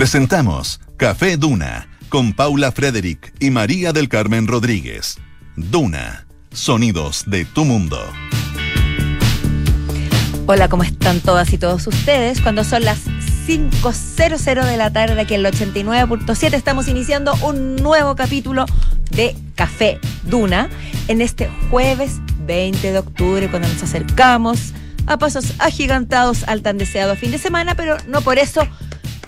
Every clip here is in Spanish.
Presentamos Café Duna con Paula Frederick y María del Carmen Rodríguez. Duna, sonidos de tu mundo. Hola, ¿cómo están todas y todos ustedes? Cuando son las 5.00 de la tarde aquí en el 89.7 estamos iniciando un nuevo capítulo de Café Duna en este jueves 20 de octubre cuando nos acercamos a pasos agigantados al tan deseado fin de semana, pero no por eso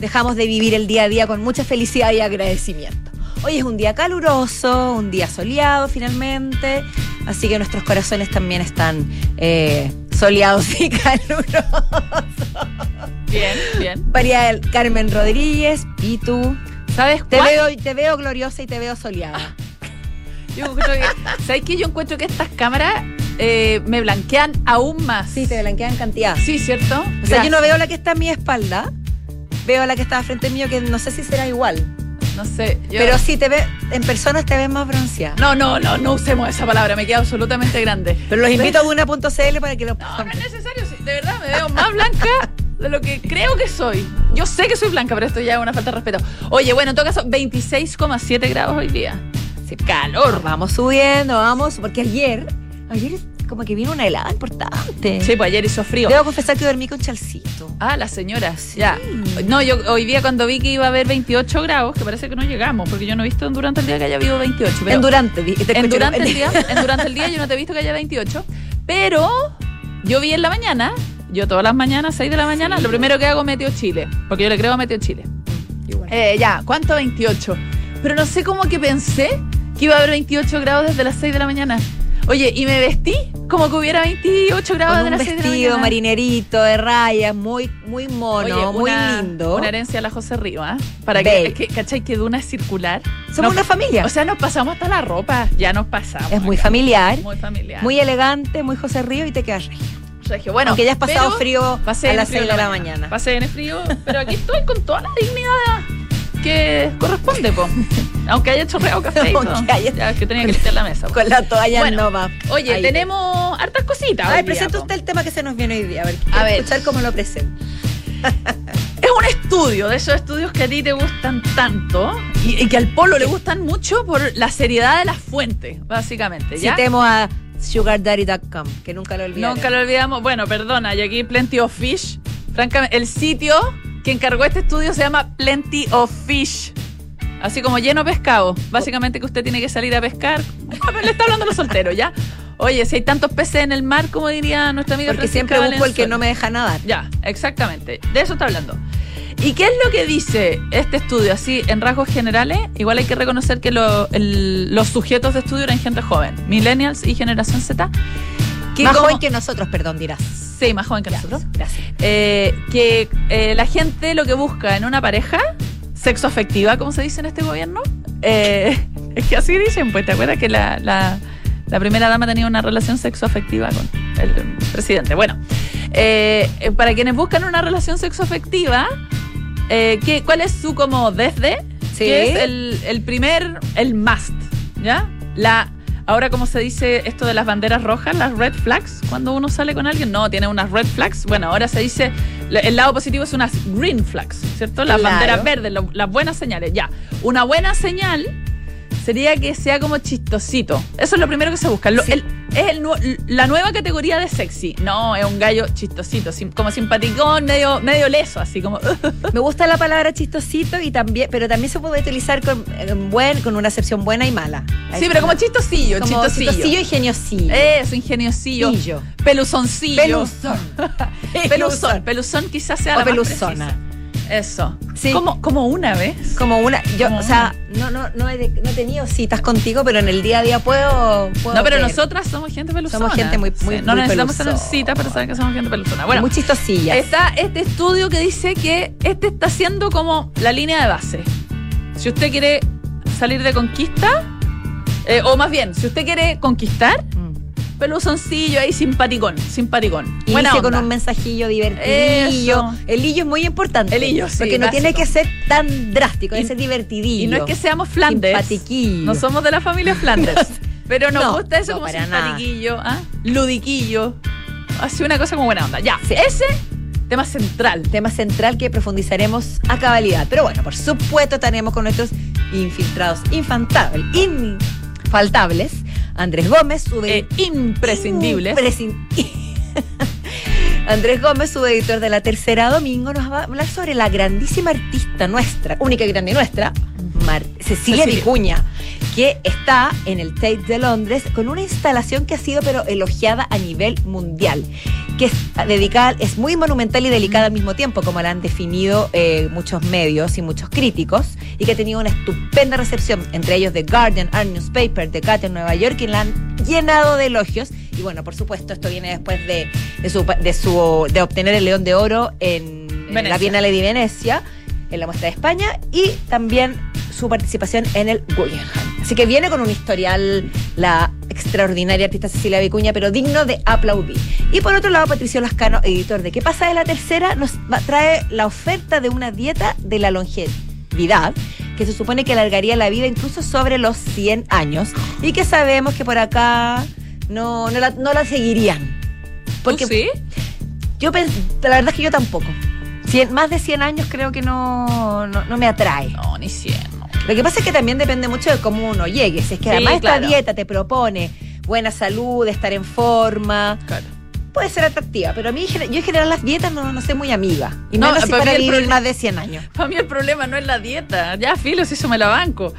dejamos de vivir el día a día con mucha felicidad y agradecimiento. Hoy es un día caluroso, un día soleado finalmente, así que nuestros corazones también están eh, soleados y calurosos. Bien, bien. María Carmen Rodríguez, y tú. ¿Sabes Te cuál? veo, te veo gloriosa y te veo soleada. Yo encuentro que- ¿Sabes qué? Yo encuentro que estas cámaras eh, me blanquean aún más. Sí, te blanquean cantidad. Sí, ¿cierto? O sea, yo no veo la que está a mi espalda, veo la que está frente mío, que no sé si será igual. No sé. yo- Pero sí te ve, en personas te ves más bronceada. No, no, no, no usemos esa palabra, me queda absolutamente grande. Pero los invito a una.cl para que lo No, no es necesario, sí, de verdad me veo más blanca de lo que creo que soy. Yo sé que soy blanca, pero esto ya es una falta de respeto. Oye, bueno, en todo caso, 26,7 grados hoy día. Sí, calor. Vamos subiendo, vamos, porque ayer, ayer como que vino una helada importante. Sí, pues ayer hizo frío. Debo confesar que dormí con chalcito. Ah, la señora, ya. No, yo hoy día cuando vi que iba a haber 28 grados, que parece que no llegamos, porque yo no he visto en durante el día que haya habido 28. Pero en durante, te en durante el día, en durante el día yo no te he visto que haya 28, pero yo vi en la mañana, yo todas las mañanas, 6 de la mañana, lo primero que hago Meteo Chile, porque yo le creo a Meteo Chile. Igual. Eh, ya, ¿cuánto 28? Pero no sé cómo que pensé que iba a haber 28 grados desde las 6 de la mañana. Oye, y me vestí como que hubiera 28 grados Con de un las 6 de la vestido mañana. marinerito de rayas, muy, muy mono, Oye, muy una- lindo. Una herencia a la José Río, ¿ah? Para que, es que, ¿cachai? Que Duna es circular. Somos una familia. O sea, nos pasamos hasta la ropa. Ya nos pasamos. es muy acá. familiar, Muy familiar. muy elegante, muy José Río y te quedas regio. regio. Bueno, Aunque ya has pasado frío pasé a las frío 6 de la mañana. Pasé en el frío, pero aquí estoy con toda la dignidad que corresponde, po. Aunque haya chorreado café. Aunque haya- Ya, que tenía que limpiar la mesa. po. Con la toalla Bueno, no va. Oye, Ahí. tenemos hartas cositas. A ver, presenta usted el tema que se nos viene hoy día. A ver, A ver. escuchar cómo lo presenta. Es un estudio, de esos estudios que a ti te gustan tanto y, y que al polo le gustan mucho por la seriedad de las fuentes, básicamente. ¿ya? Citemos a sugardaddy.com, que nunca lo olvidé. Nunca lo olvidamos. Bueno, perdona, y aquí Plenty of Fish. Francamente, el sitio que encargó este estudio se llama Plenty of Fish. Así como lleno de pescado. Básicamente que usted tiene que salir a pescar. Le está hablando a los solteros, ¿ya? Oye, si hay tantos peces en el mar, como diría nuestra amiga Porque Francisca siempre busco el que no me deja nadar. Ya, exactamente. De eso está hablando. ¿Y qué es lo que dice este estudio? Así, en rasgos generales, igual hay que reconocer que lo- el- los sujetos de estudio eran gente joven, millennials y generación Z. Que Más como- joven que nosotros, perdón, dirás. Sí, más joven que nosotros. Gracias. Eh, que eh, la gente lo que busca en una pareja, sexo afectiva, como se dice en este gobierno, eh, es que así dicen, pues te acuerdas que la, la- la primera dama tenía una relación sexo afectiva con el presidente. Bueno, para quienes buscan una relación sexo afectiva, ¿qué, ¿cuál es su como desde? Sí. Que es el, el primer, el must, ¿ya? La, ahora como se dice esto de las banderas rojas, las red flags, cuando uno sale con alguien, no, tiene unas red flags. Bueno, ahora se dice, el lado positivo es unas green flags, ¿cierto? Las Claro. banderas verdes, lo- las buenas señales, ya. Una buena señal sería que sea como chistosito. Eso es lo primero que se busca. Lo- Sí. el- es el la nueva categoría de sexy. No, es un gallo chistosito, sim- como simpaticón, medio, medio leso, así como... Me gusta la palabra chistosito y también, pero también se puede utilizar con, en buen, con una acepción buena y mala. sí, pero como chistosillo, como chistosillo. chistosillo y geniosillo. Eso, ingeniosillo. Pillo. Peluzoncillo. Peluzón. Peluzón. Peluzón quizás sea O la peluzona. Eso. Sí. Como, como una vez. Como una, yo, Como o sea, no, no, no, he, no he tenido citas contigo, pero en el día a día puedo. puedo No, pero ver. nosotras somos gente peluzona. Somos gente muy- muy- no muy necesitamos tener peluzona. cita, pero saben que somos gente peluzona. Bueno, muy chistosilla. está este estudio que dice que este está siendo como la línea de base. Si usted quiere salir de conquista, eh, o más bien, si usted quiere conquistar, Mm. Peluzoncillo ahí, simpaticón, simpaticón. Inicie Buena con un mensajillo divertidillo. Eso. El hillo es muy importante. El hillo, sí, Porque no básico. tiene que ser tan drástico, Y- debe ser divertidillo. Y no es que seamos Flanders. Simpatiquillo. No somos de la familia Flanders. Pero nos No, gusta eso no, como para nada. simpatiquillo, ¿ah? ludiquillo. Así una cosa como buena onda. Ya, ese tema central. Tema central que profundizaremos a cabalidad. Pero bueno, por supuesto tenemos con nuestros infiltrados infantables, infaltables. Andrés Gómez, sube Eh, imprescindibles. impresin- Andrés Gómez, subeditor de La Tercera Domingo, nos va a hablar sobre la grandísima artista nuestra, única y grande nuestra, Mar- Cecilia Cecilia. Vicuña, que está en el Tate de Londres con una instalación que ha sido pero elogiada a nivel mundial, que es dedicada, es muy monumental y delicada al mismo tiempo, como la han definido eh, muchos medios y muchos críticos, y que ha tenido una estupenda recepción, entre ellos The Guardian, Art Newspaper, The Cat en Nueva York, y la han llenado de elogios. Y bueno, por supuesto, esto viene después de, de su, de su de obtener el León de Oro en, en la Bienal de Venecia, en la muestra de España, y también su participación en el Guggenheim. Así que viene con un historial la extraordinaria artista Cecilia Vicuña, pero digno de aplaudir. Y por otro lado, Patricio Lascano, editor de ¿Qué pasa de la tercera? Nos trae la oferta de una dieta de la longevidad que se supone que alargaría la vida incluso sobre los 100 años y que sabemos que por acá no, no, la, no la seguirían. Porque ¿Tú sí? yo pens- la verdad es que yo tampoco. Cien- más de 100 años creo que no, no, no me atrae. No, ni 100. no. Lo que pasa es que también depende mucho de cómo uno llegue. Si es que Sí, además esta claro. dieta te propone buena salud, estar en forma, Claro. puede ser atractiva. Pero a mí, yo en general las dietas no, no soy muy amiga. Y No, menos si para vivir problema- más de 100 años. Para mí el problema no es la dieta. Ya, filo, si eso me la banco.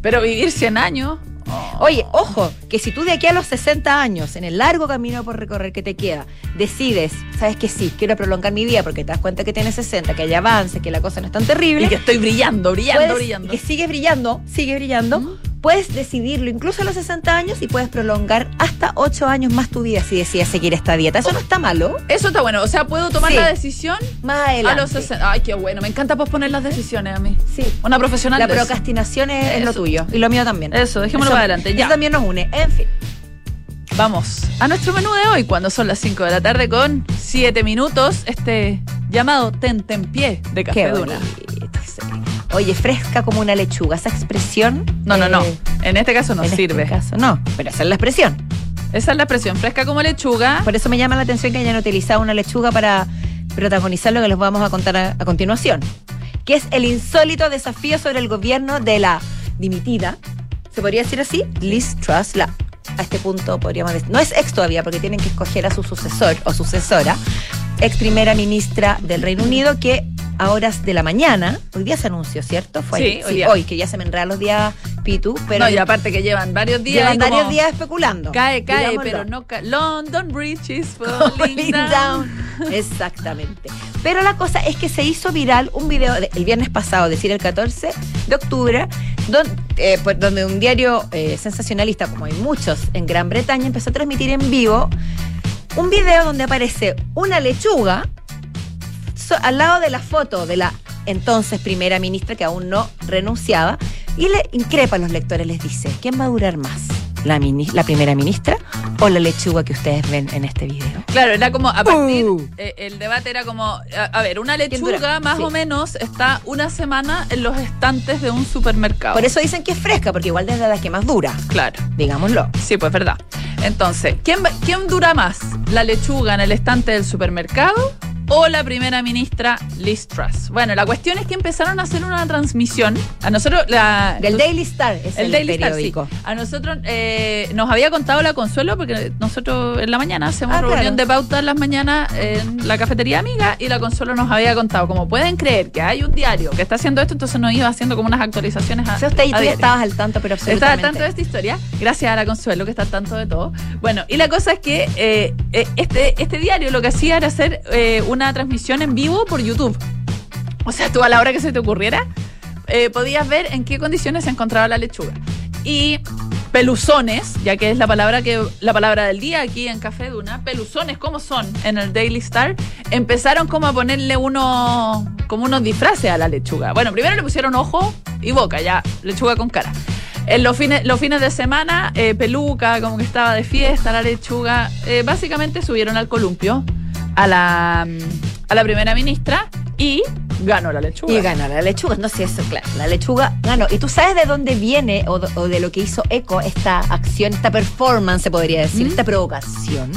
Pero vivir 100 años. Oh. Oye, ojo, que si tú de aquí a los 60 años, en el largo camino por recorrer que te queda, decides, sabes que sí, quiero prolongar mi vida porque te das cuenta que tienes 60, que hay avance, que la cosa no es tan terrible. Y que estoy brillando, brillando, puedes- brillando. y que sigues brillando, sigue brillando. Puedes decidirlo incluso a los 60 años y puedes prolongar hasta 8 años más tu vida si decides seguir esta dieta. Eso no está malo. Eso está bueno. O sea, puedo tomar Sí. la decisión Más a adelante. los 60. Ay, qué bueno. Me encanta posponer las decisiones a mí. Sí. Una profesional La de eso. procrastinación es, lo tuyo y lo mío también. Eso, dejémoslo Eso- para adelante. Eso Ya. también nos une. En fin. Vamos a nuestro menú de hoy, cuando son las 5 de la tarde con 7 minutos. Este llamado Tentempié de Café Qué Duna. Oye, fresca como una lechuga. Esa expresión. No, no, no. eh, En este caso no en sirve. Este caso, no, pero esa es la expresión. Esa es la expresión. Fresca como lechuga. Por eso me llama la atención que hayan utilizado una lechuga para protagonizar lo que les vamos a contar a, a continuación, que es el insólito desafío sobre el gobierno de la dimitida, ¿se podría decir así? Liz Truss, la, a este punto podríamos decir, no es ex todavía porque tienen que escoger a su sucesor o sucesora, ex primera ministra del Reino Unido que a horas de la mañana, hoy día se anunció, ¿cierto? Fue Sí, hoy hoy, que ya se me enredan los días Pitu, pero no, y aparte que llevan varios días. llevan varios días especulando. Cae, cae, digámoslo. pero no cae. London Bridge is Falling down. down. Exactamente. Pero la cosa es que se hizo viral un video de- el viernes pasado, es decir, el 14 de octubre, don- eh, pues, donde un diario eh, sensacionalista, como hay muchos en Gran Bretaña, empezó a transmitir en vivo un video donde aparece una lechuga al lado de la foto de la entonces primera ministra que aún no renunciaba y le increpa a los lectores, les dice, ¿quién va a durar más? ¿La, mini- la primera ministra o la lechuga que ustedes ven en este video? Claro, era como a partir. Uh. eh, el debate era como. A, a ver, una lechuga más Sí. o menos está una semana en los estantes de un supermercado. Por eso dicen que es fresca, porque igual desde la que más dura, Claro. digámoslo. Sí, pues verdad. Entonces, ¿quién, va- ¿quién dura más? ¿La lechuga en el estante del supermercado o la primera ministra Liz Truss? Bueno, la cuestión es que empezaron a hacer una transmisión. A nosotros, la, Del Daily Star es el, el Daily Star, sí. A nosotros eh, nos había contado la Consuelo, porque nosotros en la mañana hacemos Ah, reunión claro. de pauta en las mañanas en la cafetería amiga y la Consuelo nos había contado, como pueden creer que hay un diario que está haciendo esto, entonces nos iba haciendo como unas actualizaciones a, O sea, usted y tú estabas al tanto, pero Estaba absolutamente. al tanto de esta historia, gracias a la Consuelo que está al tanto de todo. Bueno, y la cosa es que eh, eh, este, este diario lo que hacía era hacer eh, una transmisión en vivo por YouTube. O sea, tú a la hora que se te ocurriera, eh, podías ver en qué condiciones se encontraba la lechuga. Y peluzones, ya que es la palabra que la palabra del día aquí en Café Duna, peluzones como son en el Daily Star, empezaron como a ponerle unos como unos disfraces a la lechuga. Bueno, primero le pusieron ojo y boca, ya lechuga con cara. En los fines, los fines de semana, eh, peluca, como que estaba de fiesta, la lechuga. Eh, básicamente subieron al columpio a la, a la primera ministra y ganó la lechuga. Y ganó la lechuga, no sé, eso, claro, la lechuga ganó. ¿Y tú sabes de dónde viene o, de- o de lo que hizo Eco esta acción, esta performance, se podría decir, ¿Mm? esta provocación?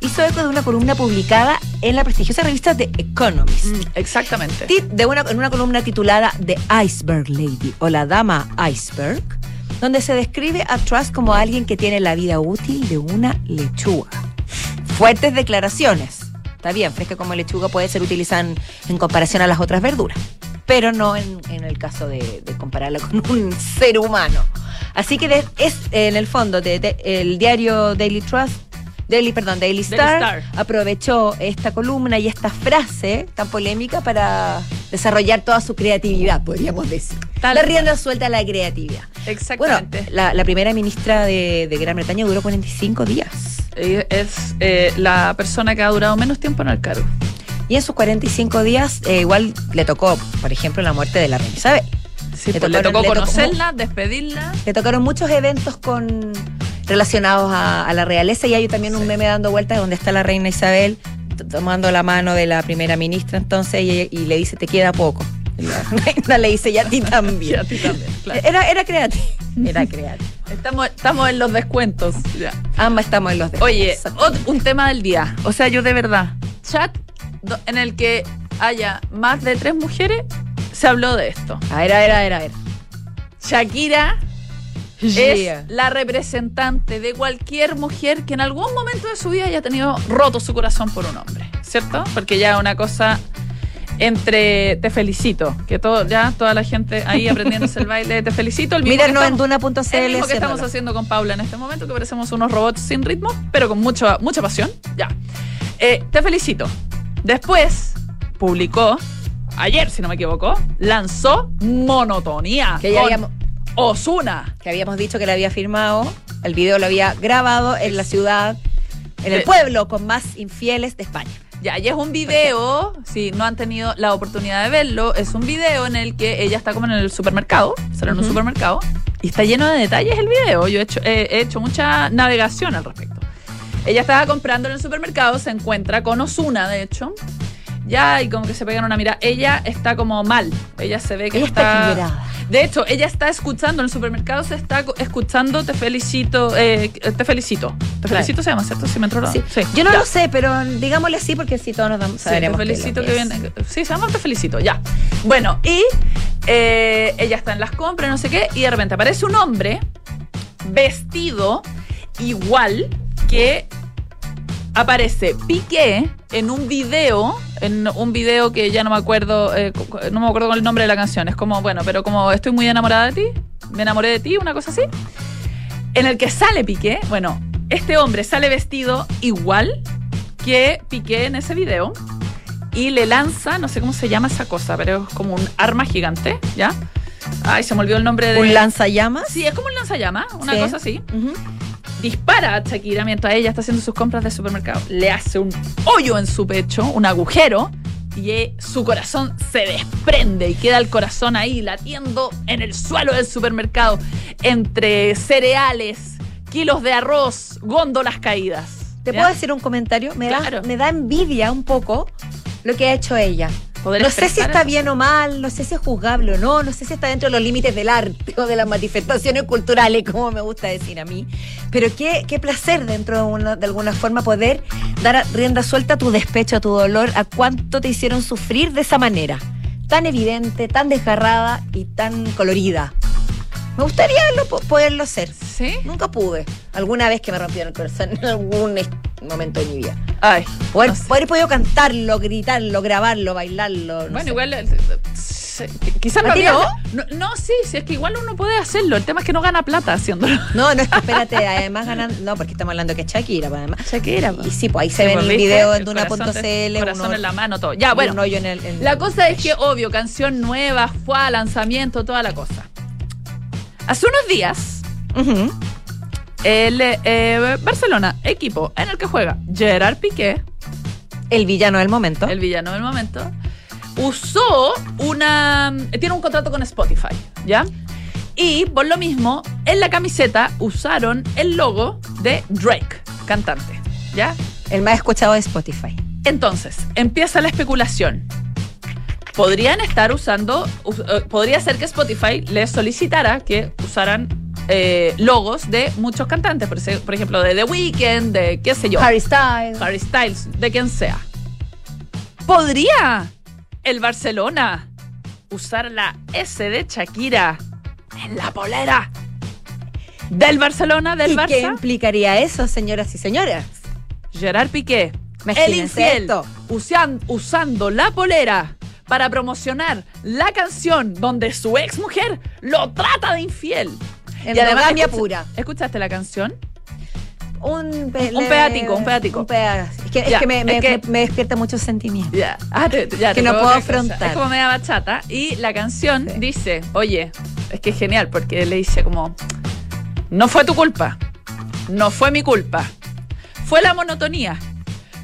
Hizo Eco de una columna publicada en la prestigiosa revista The Economist. Mm, Exactamente. De una, en una columna titulada The Iceberg Lady o la Dama Iceberg, donde se describe a Truss como alguien que tiene la vida útil de una lechuga. Fuertes declaraciones. Está bien, fresca como lechuga puede ser utilizada en, comparación a las otras verduras, pero no en, el caso de, de con un ser humano. Así que es en el fondo de- el diario Daily Trust. Daily, perdón, Daily Daily Star, aprovechó esta columna y esta frase tan polémica para desarrollar toda su creatividad, podríamos decir. Tal la cual. rienda suelta a la creatividad. Bueno, Exactamente. la, la primera ministra de, de Gran Bretaña duró 45 días. Es eh, la persona que ha durado menos tiempo en el cargo. Y en sus 45 días, eh, igual le tocó, por ejemplo, la muerte de la reina Isabel. Sí, Le pues, le tocó- conocerla, despedirla. Le tocaron muchos eventos con relacionados a, a la realeza y hay también un meme dando vueltas donde está la reina Isabel tomando la mano de la primera ministra entonces y, y le dice te queda poco. Y La reina le dice y a ti Y también. a ti también, claro. Era, era creativo. Era creativo. Estamos, estamos en los descuentos. ya. Ambas estamos en los de Oye, un tema del día. O sea, yo de verdad, chat en el que haya más de tres mujeres, se habló de esto. A ver, a ver, a ver, a ver. Shakira Yeah. es la representante de cualquier mujer que en algún momento de su vida haya tenido roto su corazón por un hombre, ¿cierto? Porque ya una cosa entre te felicito, que todo ya toda la gente ahí aprendiéndose el baile te felicito, el mismo que Míranos en duna.cl. el mismo que estamos haciendo con Paula en este momento, que parecemos unos robots sin ritmo, pero con mucha, mucha pasión. Ya. Eh, te felicito. Después publicó, ayer si no me equivoco, lanzó Monotonía. Que ya con habíamos- Osuna. que habíamos dicho que la había firmado, el video lo había grabado en la ciudad, en el Eh. pueblo con más infieles de España. Ya, y es un video, si no han tenido la oportunidad de verlo, es un video en el que ella está como en el supermercado, sale en un supermercado, y está lleno de detalles el video. Yo he hecho, he- he hecho mucha navegación al respecto. Ella estaba comprando en el supermercado, se encuentra con Osuna, de hecho. Ya, y como que se pegan una mirada. Ella está como mal. Ella se ve que Ella está equilibrada. De hecho, ella está escuchando en el supermercado, se está escuchando Te felicito, eh, te felicito. Te felicito se llama, ¿cierto? Si me entró la- Sí. sí. Yo no Ya. lo sé, pero digámosle así porque si todos nos damos, Sí, te felicito que, que viene. Sí, se llama Te felicito, ya. Bueno, y eh, ella está en las compras, no sé qué, y de repente aparece un hombre vestido igual que aparece Piqué en un video, en un video que ya no me acuerdo, eh, no me acuerdo con el nombre de la canción. Es como, bueno, pero como estoy muy enamorada de ti, me enamoré de ti, una cosa así. En el que sale Piqué, bueno, este hombre sale vestido igual que Piqué en ese video y le lanza, no sé cómo se llama esa cosa, pero es como un arma gigante, ¿ya? Ay, se me olvidó el nombre de... ¿Un lanzallamas? Sí, es como un lanzallamas, una Sí. cosa así Ujú. Dispara a Shakira mientras ella está haciendo sus compras de supermercado. Le hace un hoyo en su pecho, un agujero, y eh, su corazón se desprende y queda el corazón ahí latiendo en el suelo del supermercado, entre cereales, kilos de arroz, góndolas caídas. ¿Te ¿Ya? puedo decir un comentario? Me, Claro. da, me da envidia un poco lo que ha hecho ella. Poder no sé si está eso. bien o mal, no sé si es juzgable o no, no sé si está dentro de los límites del arte o de las manifestaciones culturales, como me gusta decir a mí. Pero qué, qué placer dentro de, una- de alguna forma poder dar rienda suelta a tu despecho, a tu dolor, a cuánto te hicieron sufrir de esa manera. Tan evidente, tan desgarrada y tan colorida. Me gustaría poderlo hacer. ¿Sí? Nunca pude. Alguna vez que me rompieron el corazón en algún est- momento de mi vida. Ay, Poder, no sé. poder podido cantarlo, gritarlo, grabarlo, bailarlo. no Bueno, sé. igual. eh, Quizás ¿A no ti había- no? no, sí, sí, es que igual uno puede hacerlo. El tema es que no gana plata haciéndolo. No, no es que espérate, además ganan, no, porque estamos hablando que es Shakira, pues, además. Shakira, Y sí, pues ahí se ve en el ¿viste? video en El Duna.cl, Corazón uno- en la mano, todo. Ya, bueno. en el. en- La cosa es que, obvio, canción nueva, fue lanzamiento, toda la cosa. Hace unos días, Ujú. El eh, Barcelona, equipo en el que juega Gerard Piqué, El villano del momento. el villano del momento, usó una. Tiene un contrato con Spotify, ¿ya? Y por lo mismo, en la camiseta usaron el logo de Drake, cantante, ¿ya? El más escuchado de Spotify. Entonces, empieza la especulación. podrían estar usando, us- eh, podría ser que Spotify les solicitara que usaran eh, logos de muchos cantantes, por, ejemplo, de The Weeknd, de qué sé yo, Harry Styles. Harry Styles, de quien sea. ¿Podría el Barcelona usar la S de Shakira en la polera del Barcelona, del ¿Y qué Barça? implicaría eso, señoras y señores? Gerard Piqué, el infiel, esto. usan- usando la polera para promocionar la canción donde su ex mujer lo trata de infiel. Endogamia escucha- pura. ¿Escuchaste la canción? Un, Un pedático, un pedático. Un. Es que, es Ya, que me, me- es que- me- me despierta muchos sentimientos. Ya, ah, te- ya, Que te no puedo cosa. afrontar. Es como media bachata. Y la canción Sí. dice, oye, es que es genial, porque le dice como, no fue tu culpa, no fue mi culpa, fue la monotonía.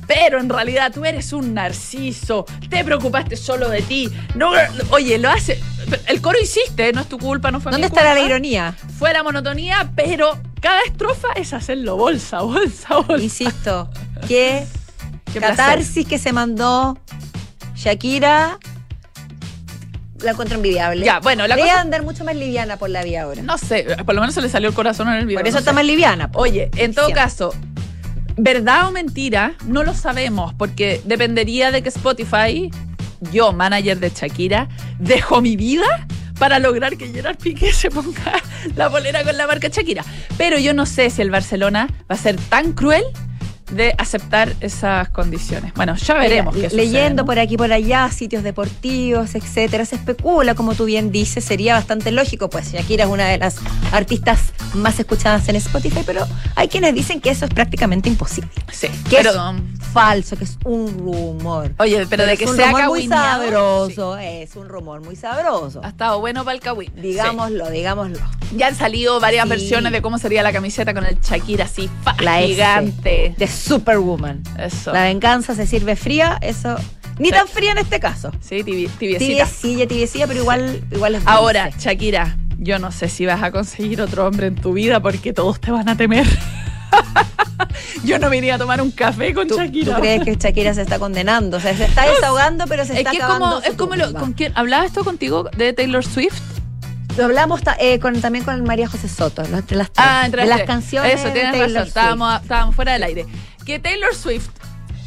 Pero en realidad tú eres un narciso, te preocupaste solo de ti. No, oye, lo hace. El coro insiste, no es tu culpa, no fue ¿Dónde mi estará la culpa. ironía? Fue la monotonía, pero cada estrofa es hacerlo bolsa, bolsa, bolsa. Insisto, qué, Qué placer. catarsis que se mandó Shakira. La encuentro envidiable. Ya, bueno, la cosa- andar mucho más liviana por la vía ahora. No sé, por lo menos se le salió el corazón en el video. por eso no está sé. más liviana. Oye, en todo caso, ¿verdad o mentira? No lo sabemos, porque dependería de que Spotify, yo, manager de Shakira, dejo mi vida para lograr que Gerard Piqué se ponga la bolera con la marca Shakira. Pero yo no sé si el Barcelona va a ser tan cruel de aceptar esas condiciones. Bueno, ya veremos Mira, qué leyendo sucede, ¿no? por aquí por allá sitios deportivos, etcétera, se especula, como tú bien dices, sería bastante lógico, pues Shakira es una de las artistas más escuchadas en Spotify, pero hay quienes dicen que eso es prácticamente imposible. Sí, Que pero... es falso, que es un rumor. Oye, pero de que sea rumor muy sabroso, es un rumor muy sabroso. Ha estado bueno para el cagüín. Sí. Digámoslo, digámoslo. Ya han salido varias Sí. versiones de cómo sería la camiseta con el Shakira así, fa, La gigante. de Superwoman. Eso. La venganza se sirve fría, eso. Ni tan fría en este caso. Sí, tibi- tibiecita. Tibiecilla, tibiecilla, pero igual, igual es dulce. Ahora, Shakira, yo no sé si vas a conseguir otro hombre en tu vida porque todos te van a temer. yo no me iría a tomar un café con ¿Tú, Shakira. tú crees que Shakira se está condenando? O sea, se está desahogando, pero se es está que es acabando como, su es como lo, con quién hablaba esto contigo de Taylor Swift. Lo hablamos eh, con, también con María José Soto, entre las, tres, Ah, entre de las canciones Eso, tienes Taylor razón. Estábamos fuera del aire. Que Taylor Swift,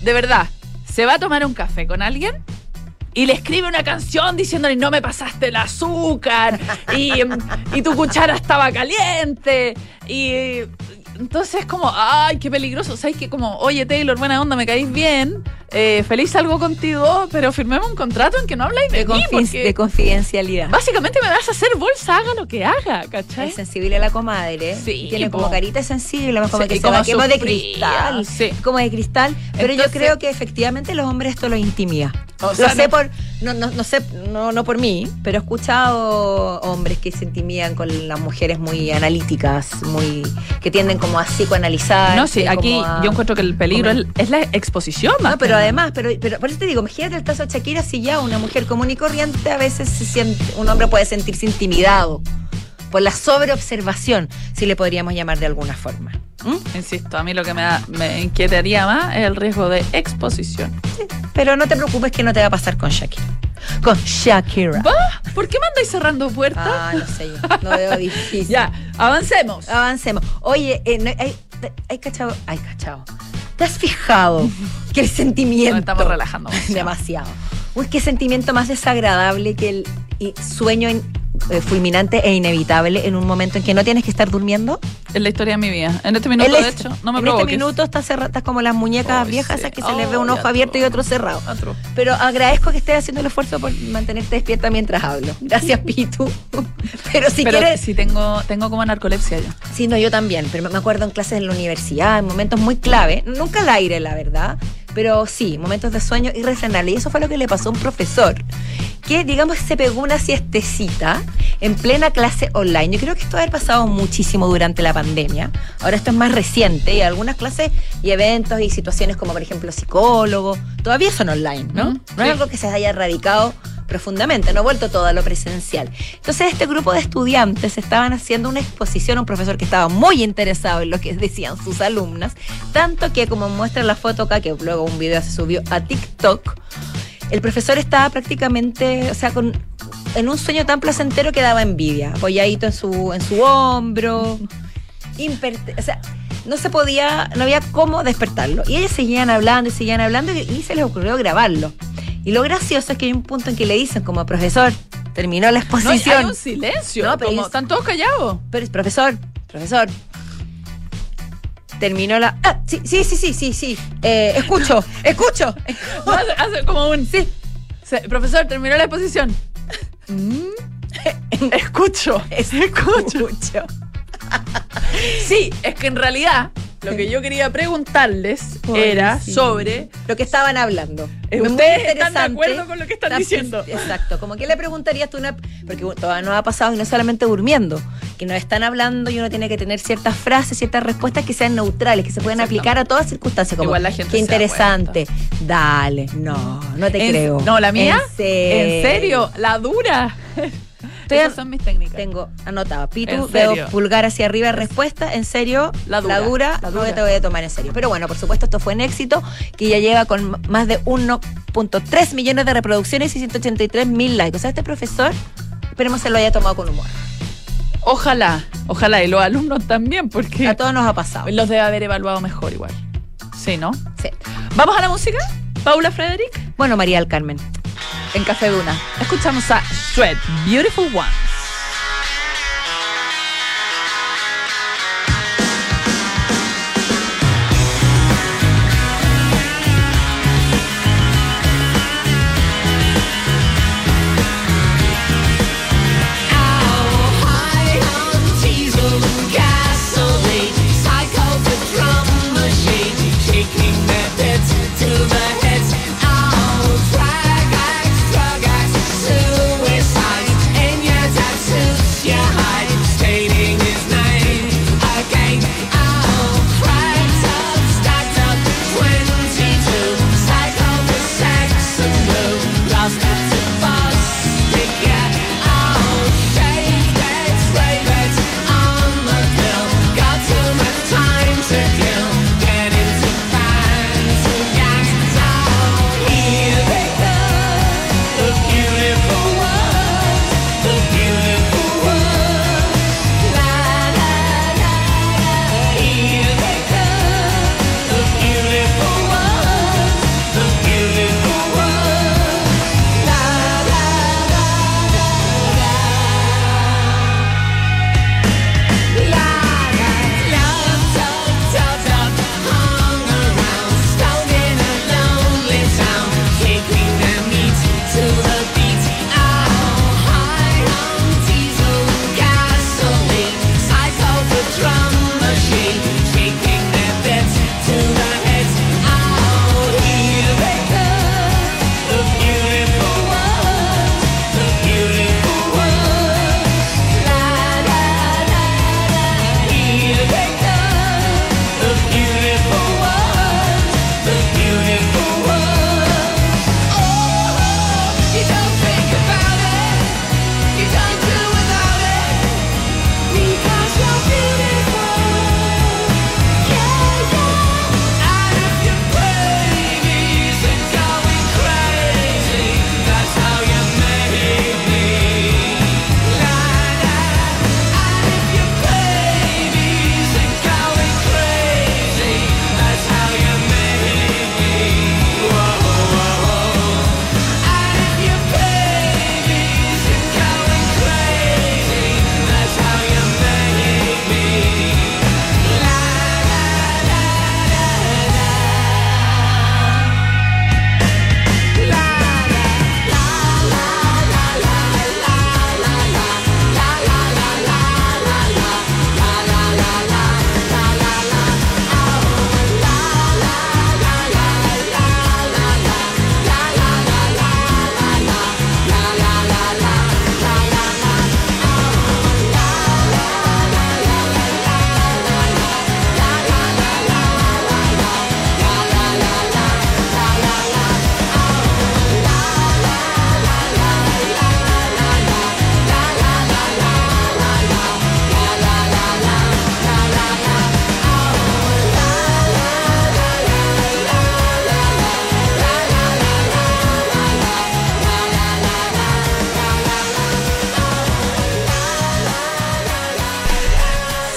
de verdad, se va a tomar un café con alguien y le escribe una canción diciéndole no me pasaste el azúcar y, y tu cuchara estaba caliente y entonces como ay qué peligroso sabes que como oye Taylor buena onda me caís bien eh, feliz salgo contigo pero firmemos un contrato en que no habláis de, de, confi- de confidencialidad. básicamente me vas a hacer bolsa haga lo que haga ¿cachai? Es sensible la comadre. Sí, Tiene como carita sensible, más como Sí, que se como la quema de cristal. sí. Como de cristal. Pero Entonces- yo creo que efectivamente los hombres esto lo intimida. O Lo sea, sé no- por, no, no, no sé, no, no por mí, pero he escuchado hombres que se intimidan con las mujeres muy analíticas, muy, que tienden como a psicoanalizar. No, sí, aquí a- yo encuentro que el peligro es, es la exposición. más No, pero además, pero, pero por eso te digo, imagínate el caso de Shakira, si ya una mujer común y corriente a veces se siente, un hombre puede sentirse intimidado por la sobreobservación, si le podríamos llamar de alguna forma. ¿Mm? Insisto, a mí lo que me, da- me inquietaría más es el riesgo de exposición. Pero no te preocupes que no te va a pasar con Shakira. Con Shakira. ¿Va? ¿Por qué me andáis cerrando puertas? Ah, no sé yo, lo veo difícil. ya, avancemos. Avancemos. Oye, eh, no, hay, hay cachado, hay cachado. ¿Te has fijado que el sentimiento... Nos estamos relajando. Demasiado. Uy, qué sentimiento más desagradable que el sueño in- eh, fulminante e inevitable en un momento en que no tienes que estar durmiendo. Es la historia de mi vida. En este minuto, de hecho, no me en provoques. este minuto estás, estás como las muñecas viejas, sí. esas que se les ve Ay, un ojo abierto y otro cerrado. Otro. Pero agradezco que estés haciendo el esfuerzo por mantenerte despierta mientras hablo. Gracias, Pitu. Pero si pero quieres. sí tengo, tengo como narcolepsia yo. Sí, no, yo también, pero me acuerdo en clases en la universidad, en momentos muy clave, nunca al aire, la verdad, pero sí, momentos de sueño irrefrenable. Y eso fue lo que le pasó a un profesor, que digamos se pegó una siestecita en plena clase online. Yo creo que esto ha pasado muchísimo durante la pandemia. Ahora esto es más reciente y algunas clases y eventos y situaciones como por ejemplo psicólogo, todavía son online, ¿no? No sí. es algo que se haya erradicado profundamente, no ha vuelto todo a lo presencial. Entonces este grupo de estudiantes estaban haciendo una exposición un profesor que estaba muy interesado en lo que decían sus alumnas, tanto que como muestra la foto acá, que luego un video se subió a TikTok, el profesor estaba prácticamente, o sea, con, en un sueño tan placentero que daba envidia, apoyadito en su, en su hombro. O sea, no se podía, no había cómo despertarlo. Y ellos seguían hablando y seguían hablando y, y se les ocurrió grabarlo. Y lo gracioso es que hay un punto en que le dicen como profesor, terminó la No, exposición. hay un silencio. No, pero como, están todos callados. Pero, profesor, profesor. Terminó la. Ah, sí, sí, sí, sí, sí, sí. Eh, escucho, escucho. No, hace, hace como un. Sí. Se- profesor, terminó la exposición. Mm. Escucho. Escucho. Escucho. Sí, es que en realidad lo que yo quería preguntarles era sobre. Lo que estaban hablando. Eh, Muy ¿ustedes están de interesante. acuerdo con lo que están Está- diciendo? Exacto. Como que le preguntarías tú una. Porque todavía no ha pasado y no solamente durmiendo. Que nos están hablando y uno tiene que tener ciertas frases, ciertas respuestas que sean neutrales, que se puedan aplicar a todas circunstancias. Como, Igual la gente Qué interesante. Dale. No, no te En- creo. No, la mía. ¿En serio? ¿En serio? La dura. Estoy Esas son mis técnicas. Tengo anotado. Pitu, ¿En veo pulgar hacia arriba, respuesta. En serio, La dura, dura, la no dura. te voy a tomar en serio. Pero bueno, por supuesto, esto fue un éxito que ya lleva con más de 1.3 millones de reproducciones y 183 mil likes. O sea, este profesor, esperemos se lo haya tomado con humor. Ojalá, ojalá, y los alumnos también, porque A todos nos ha pasado. los debe haber evaluado mejor igual. Sí, ¿no? Sí. ¿Vamos a la música? Paula Frederick, Bueno, María del Carmen. En Café Duna. Escuchamos a Shred, Beautiful Ones.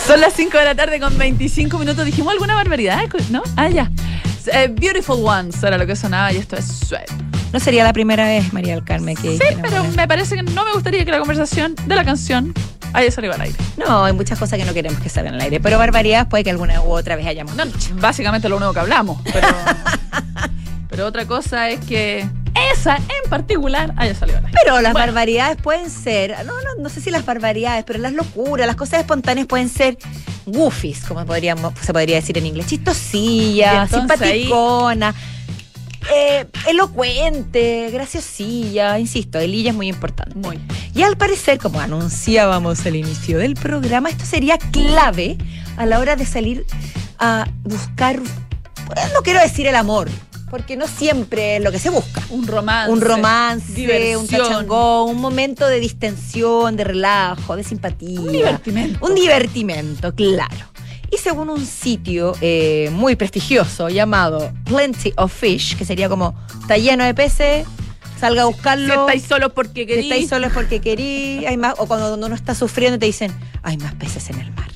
Son las 5 de la tarde con 25 minutos. Dijimos alguna barbaridad, ¿no? Ah, ya. Eh, Beautiful Ones era lo que sonaba y esto es Sweat. No sería la primera vez, María del Carmen, que Sí, pero me parece que no me gustaría que la conversación de la canción haya salido al aire. No, hay muchas cosas que no queremos que salgan al aire, pero barbaridades puede que alguna u otra vez hayamos No, básicamente lo único que hablamos, pero, pero otra cosa es que esa en particular haya salido. Pero las Bueno. barbaridades pueden ser, no, no, no sé si las barbaridades, pero las locuras, las cosas espontáneas pueden ser goofies, como podríamos, se podría decir en inglés, chistosilla, ahí- simpaticona, eh, elocuente, graciosilla, insisto, el ella es muy importante. Muy. Y al parecer, como anunciábamos al inicio del programa, esto sería clave a la hora de salir a buscar, no quiero decir el amor, porque no siempre es lo que se busca Un romance. un romance, diversión, un tachangón, un momento de distensión, de relajo, de simpatía. Un divertimento. Un divertimento, claro. Y según un sitio eh, muy prestigioso llamado Plenty of Fish, que sería como, está lleno de peces, salga a Si buscarlo. estáis solos porque Si queréis. estáis solos porque querí, hay más, o cuando uno está sufriendo te dicen, hay más peces en el mar.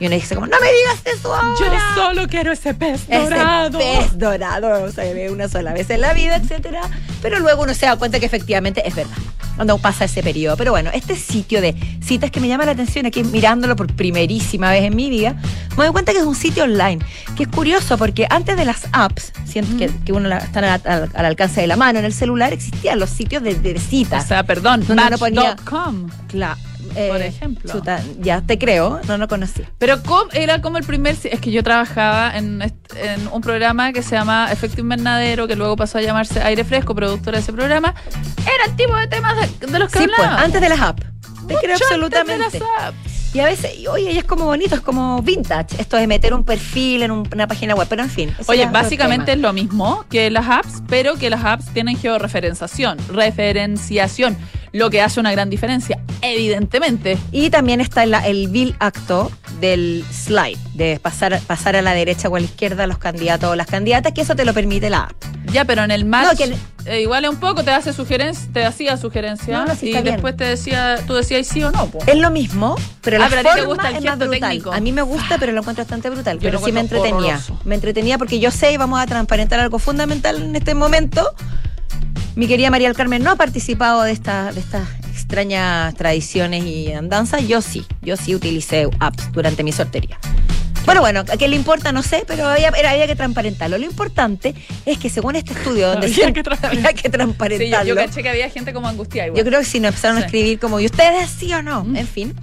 Y uno dice como, no me digas eso ahora. Yo solo quiero ese pez Ese dorado. pez dorado se ve una sola vez en la vida, etcétera. Pero luego uno se da cuenta que efectivamente es verdad. Cuando pasa ese periodo. Pero bueno, este sitio de citas que me llama la atención aquí mirándolo por primerísima vez en mi vida, me doy cuenta que es un sitio online. Que es curioso porque antes de las apps, siento que, que uno la- están al, al- al alcance de la mano en el celular, existían los sitios de, de O citas. sea, perdón, Match.com. Claro. Por ejemplo. chuta, ya te creo, no lo conocía. Pero ¿cómo- era como el primer. Es que yo trabajaba en, en un programa que se llama Efecto Invernadero, que luego pasó a llamarse Aire Fresco, productora de ese programa. Era el tipo de temas de, de los que Sí, pues, hablaba. antes de las apps. Te Mucho creo antes de absolutamente. las apps. Y a veces, y, oye, y es como bonito, es como vintage, esto de meter un perfil en un- una página web, pero en fin. Oye, básicamente es lo mismo que las apps, pero que las apps tienen georreferenciación, referenciación, lo que hace una gran diferencia, evidentemente. Y también está la- el vil acto del slide, de pasar, pasar a la derecha o a la izquierda los candidatos o las candidatas, que eso te lo permite la app. Ya, pero en el match No, que- eh, igual es un poco, te hace sugerencia, te hacía sugerencia No, no, sí, y bien. después te decía, tú decías sí o no. po. Es lo mismo, pero Ah, la pero a ti te forma gusta el es más brutal. técnico. A mí me gusta, pero lo encuentro bastante brutal. Yo pero sí me entretenía. horroroso. Me entretenía porque yo sé y vamos a transparentar algo fundamental en este momento. Mi querida María del Carmen no ha participado de, esta, de estas extrañas tradiciones y andanzas. Yo sí, yo sí utilicé apps durante mi soltería. Bueno, bueno, ¿a qué le importa? No sé, pero había, era- había que transparentarlo. Lo importante es que según este estudio donde Había que transparentarlo. había que Sí, yo, yo caché que había gente como angustiada igual. Yo creo que si nos empezaron a escribir como, ¿y ustedes sí o no? Mm. En fin.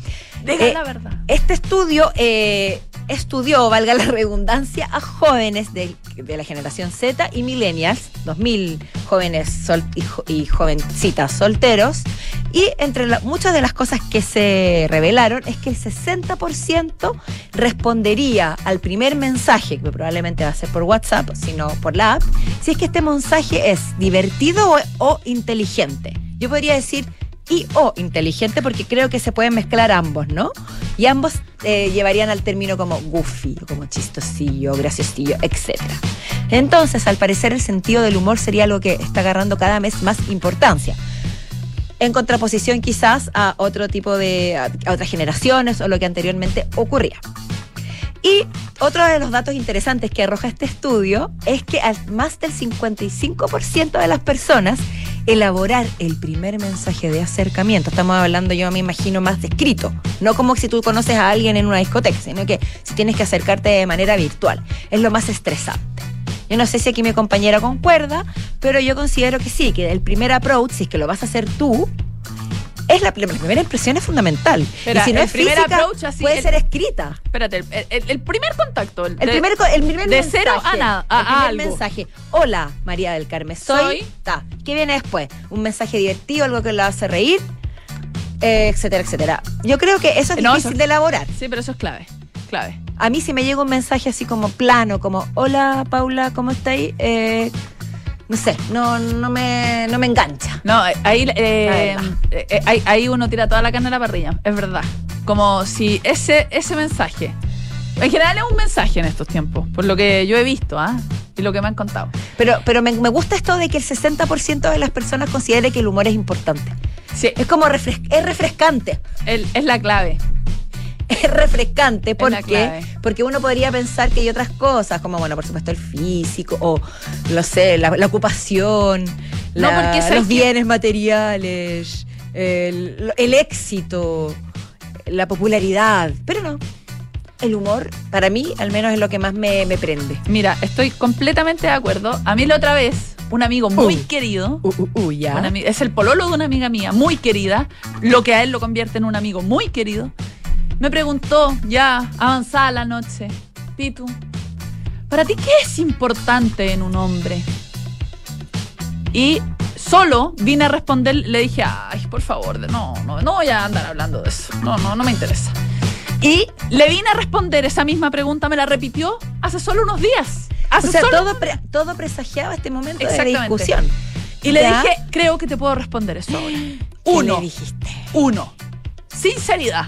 Diga Eh, la verdad. Este estudio eh, estudió, valga la redundancia, a jóvenes de, de la generación Z y millennials, 2.000 jóvenes sol- y, jo- y jovencitas solteros, y entre muchas de las cosas que se revelaron es que el 60% respondería al primer mensaje, que probablemente va a ser por WhatsApp, sino por la app, si es que este mensaje es divertido o inteligente. Yo podría decir y o inteligente porque creo que se pueden mezclar ambos, ¿no? Y ambos eh, llevarían al término como goofy, como chistosillo, graciosillo, etc. Entonces, al parecer, el sentido del humor sería algo que está agarrando cada vez más importancia. En contraposición quizás a otro tipo de, a, otras generaciones o lo que anteriormente ocurría. Y otro de los datos interesantes que arroja este estudio es que más del 55% de las personas elaborar el primer mensaje de acercamiento, estamos hablando yo me imagino más de escrito, no como si tú conoces a alguien en una discoteca, sino que si tienes que acercarte de manera virtual, es lo más estresante. Yo no sé si aquí mi compañera concuerda, pero yo considero que sí, que el primer approach, si es que lo vas a hacer tú, es la, la primera impresión es fundamental. Espera, y si no el es primer física, approach así, puede el- ser escrita. Espérate, el, el- el primer contacto. El primer, co- el primer de mensaje. cero a nada, a el primer algo. mensaje. Hola, María del Carmen. Soy. Soy. Ta. ¿Qué viene después? Un mensaje divertido, algo que la hace reír, eh, etcétera, etcétera. Yo creo que eso es No, difícil eso- de elaborar. Sí, pero eso es clave. Clave. A mí si me llega un mensaje así como plano, como Hola, Paula, ¿cómo estáis? Eh, no sé, no, no, me, no me engancha. No, ahí, eh, eh, ahí, ahí uno tira toda la carne a la parrilla, es verdad. Como si ese, ese mensaje, en general es un mensaje en estos tiempos, por lo que yo he visto ¿ah? y lo que me han contado. Pero, pero me, me gusta esto de que el 60% de las personas considere que el humor es importante. Sí, Es como refres- es refrescante. el- es la clave. es refrescante Es la porque, uno podría pensar que hay otras cosas, como, bueno, por supuesto, el físico o, no sé, la, la ocupación, No, la- porque ¿sabes los qué? bienes materiales, el, el éxito, la popularidad. Pero no. El humor, para mí, al menos es lo que más me, me prende. Mira, estoy completamente de acuerdo. A mí la otra vez, un amigo muy Uh. querido, Uh, uh, uh, ya. es el pololo de una amiga mía, muy querida, lo que a él lo convierte en un amigo muy querido, me preguntó ya avanzada la noche, Pitu, ¿para ti qué es importante en un hombre? Y solo vine a responder, le dije, ay, por favor, no, no, no voy a andar hablando de eso, no, no, no me interesa. Y le vine a responder esa misma pregunta, me la repitió hace solo unos días. Hace O sea, solo todo, pre- todo presagiaba este momento de discusión. Y le ¿Ya? dije, creo que te puedo responder eso ahora. ¿Qué Uno, le dijiste? uno. Sinceridad.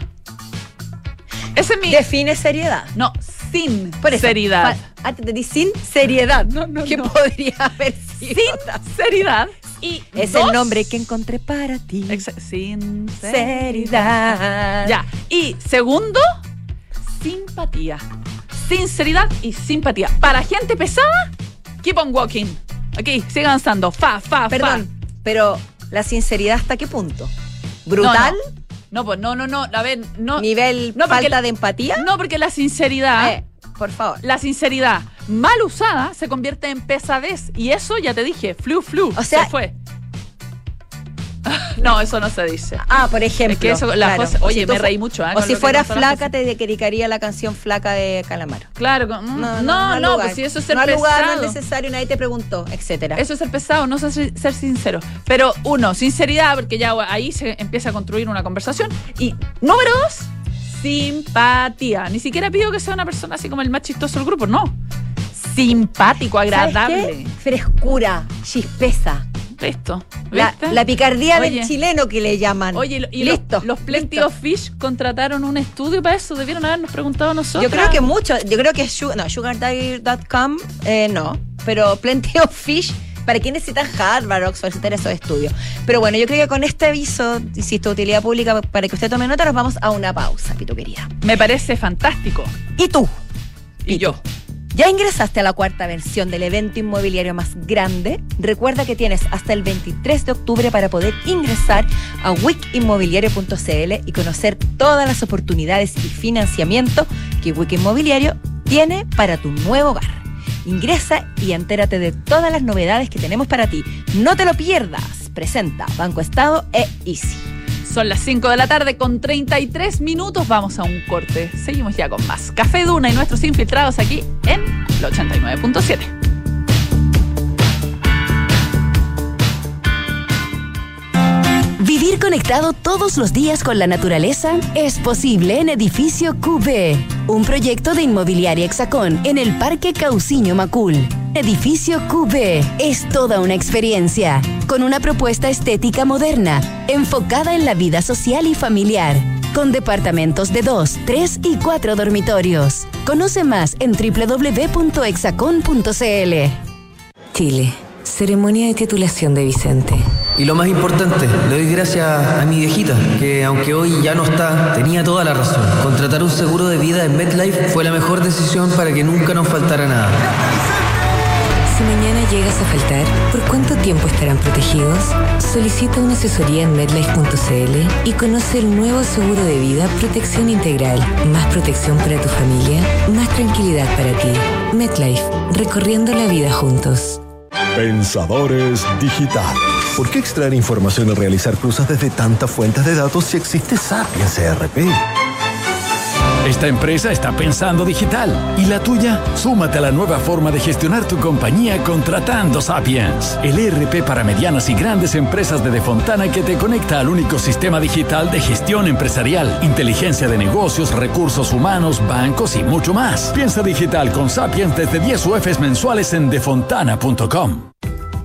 Ese es mi. Define seriedad. no, sin Por eso, seriedad. Ah, te sin seriedad. No, no, ¿Qué no. podría haber sido? Sin seriedad. Y Es dos- el nombre que encontré para ti. Exa- sin Seriedad. Ya. Y segundo, simpatía. Sinceridad y simpatía. Para gente pesada, keep on walking. Aquí, sigue avanzando. Fa, fa, Perdón, fa. pero la sinceridad hasta qué punto? ¿Brutal? No, pues no, no, no. A ver, no. ¿Nivel No, porque- falta de empatía? No, porque la sinceridad. Eh, por favor. La sinceridad mal usada se convierte en pesadez. Y eso ya te dije, flu, flu. O sea- se fue. No, eso no se dice. Ah, por ejemplo. Es que eso, la claro. cosa- O oye, si me reí mucho. ¿ah? O si fuera flaca, te dedicaría la canción Flaca de Calamaro. Claro, mm, no, no, al pues si eso es ser no al lugar, no pesado. es necesario, nadie te preguntó, etcétera. Eso es ser pesado, no ser, ser sincero. Pero uno, sinceridad, porque ya ahí se empieza a construir una conversación. Y número dos, simpatía. Ni siquiera pido que sea una persona así como el más chistoso del grupo, no. Simpático, ¿Sabes agradable. qué? Frescura, chispeza. Listo. La, la picardía Oye. del chileno que le llaman. Oye, y y listo. los Plenty listo. of Fish contrataron un estudio para eso. Debieron habernos preguntado nosotros. Yo creo que mucho. Yo creo que no, sugardaddy.com eh, no. Pero Plenty of Fish. ¿Para qué necesitan Harvard, Oxford, etcétera, esos estudios? Pero bueno, yo creo que con este aviso, insisto, utilidad pública, para que usted tome nota, nos vamos a una pausa, Pitu querida. Me parece fantástico. ¿Y tú? Y yo. ¿Ya ingresaste a la cuarta versión del evento inmobiliario más grande? Recuerda que tienes hasta el 23 de octubre para poder ingresar a wickinmobiliario.cl y conocer todas las oportunidades y financiamiento que Wick Inmobiliario tiene para tu nuevo hogar. Ingresa y entérate de todas las novedades que tenemos para ti. No te lo pierdas. Presenta Banco Estado e Easy. Son las 5 de la tarde con 33 minutos. Vamos a un corte. Seguimos ya con más. Café Duna y nuestros infiltrados aquí en el 89.7. Vivir conectado todos los días con la naturaleza es posible en Edificio QB, un proyecto de inmobiliaria Hexacón en el Parque Cauciño Macul. Edificio QB es toda una experiencia, con una propuesta estética moderna, enfocada en la vida social y familiar, con departamentos de 2, 3 y 4 dormitorios. Conoce más en www.hexacon.cl. Chile. Ceremonia de titulación de Vicente. Y lo más importante, le doy gracias a mi viejita, que aunque hoy ya no está, tenía toda la razón. Contratar un seguro de vida en MedLife fue la mejor decisión para que nunca nos faltara nada. Si mañana llegas a faltar, ¿por cuánto tiempo estarán protegidos? Solicita una asesoría en medlife.cl y conoce el nuevo seguro de vida Protección Integral. Más protección para tu familia, más tranquilidad para ti. MedLife, recorriendo la vida juntos. Pensadores digitales. ¿Por qué extraer información y realizar cruzas desde tantas fuentes de datos si existe Sapiens ERP? Esta empresa está pensando digital. ¿Y la tuya? Súmate a la nueva forma de gestionar tu compañía contratando Sapiens, el ERP para medianas y grandes empresas de Defontana que te conecta al único sistema digital de gestión empresarial, inteligencia de negocios, recursos humanos, bancos y mucho más. Piensa digital con Sapiens desde 10 UFs mensuales en defontana.com.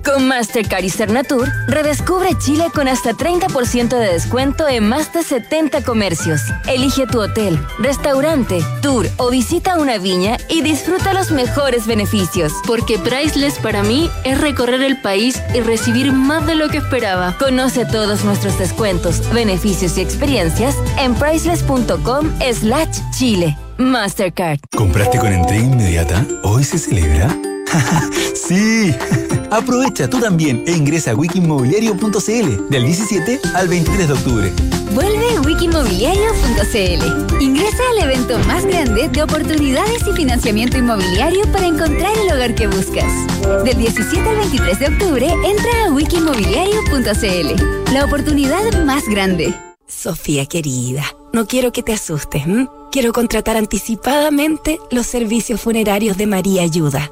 Con Mastercard y Cernatur, redescubre Chile con hasta 30% de descuento en más de 70 comercios. Elige tu hotel, restaurante, tour o visita una viña y disfruta los mejores beneficios. Porque Priceless para mí es recorrer el país y recibir más de lo que esperaba. Conoce todos nuestros descuentos, beneficios y experiencias en priceless.com slash Chile. Mastercard. ¿Compraste con entrega inmediata? ¿Hoy se celebra? ¡Sí! Aprovecha tú también e ingresa a wikimobiliario.cl del 17 al 23 de octubre. Vuelve wikimobiliario.cl. Ingresa al evento más grande de oportunidades y financiamiento inmobiliario para encontrar el hogar que buscas. Del 17 al 23 de octubre, entra a wikimobiliario.cl. La oportunidad más grande. Sofía querida, no quiero que te asustes. Quiero contratar anticipadamente los servicios funerarios de María Ayuda.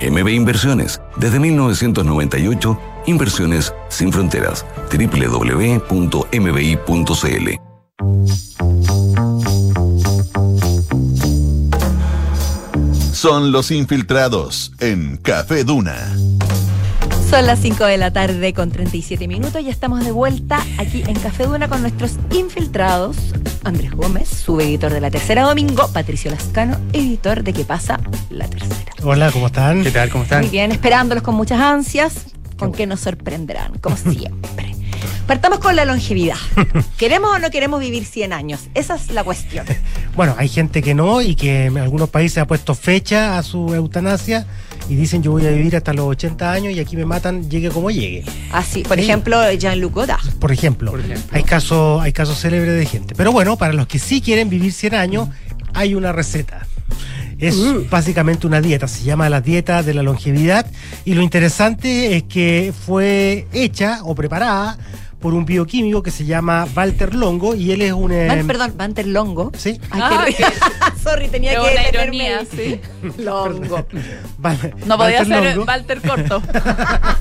MB Inversiones, desde 1998, Inversiones sin fronteras. www.mbi.cl. Son los infiltrados en Café Duna. Son las 5 de la tarde con 37 minutos y estamos de vuelta aquí en Café Duna con nuestros infiltrados. Andrés Gómez, su editor de La Tercera Domingo, Patricio Lascano, editor de ¿Qué pasa? La Tercera. Hola, ¿cómo están? ¿Qué tal? ¿Cómo están? Muy bien, esperándolos con muchas ansias, con que nos sorprenderán, como siempre. Partamos con la longevidad. ¿Queremos o no queremos vivir 100 años? Esa es la cuestión. Bueno, hay gente que no y que en algunos países ha puesto fecha a su eutanasia y dicen yo voy a vivir hasta los 80 años y aquí me matan, llegue como llegue. Así, por ejemplo, Jean-Luc Godard. Por ejemplo, por ejemplo, hay casos hay casos célebres de gente. Pero bueno, para los que sí quieren vivir 100 años, hay una receta. Es uh. básicamente una dieta, se llama la dieta de la longevidad y lo interesante es que fue hecha o preparada por un bioquímico que se llama Walter Longo y él es un... Eh, perdón, Walter Longo. Sí. Ay, qué... Sorry, tenía que... Una ironía, sí. Longo. No podía ser Walter Corto.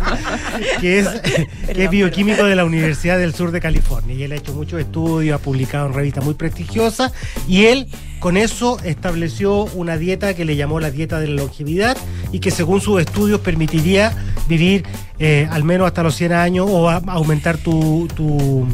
que es, que es bioquímico de la Universidad del Sur de California y él ha hecho muchos estudios, ha publicado en revistas muy prestigiosas y él con eso estableció una dieta que le llamó la dieta de la longevidad y que según sus estudios permitiría vivir eh, al menos hasta los 100 años o a, aumentar tu, tu,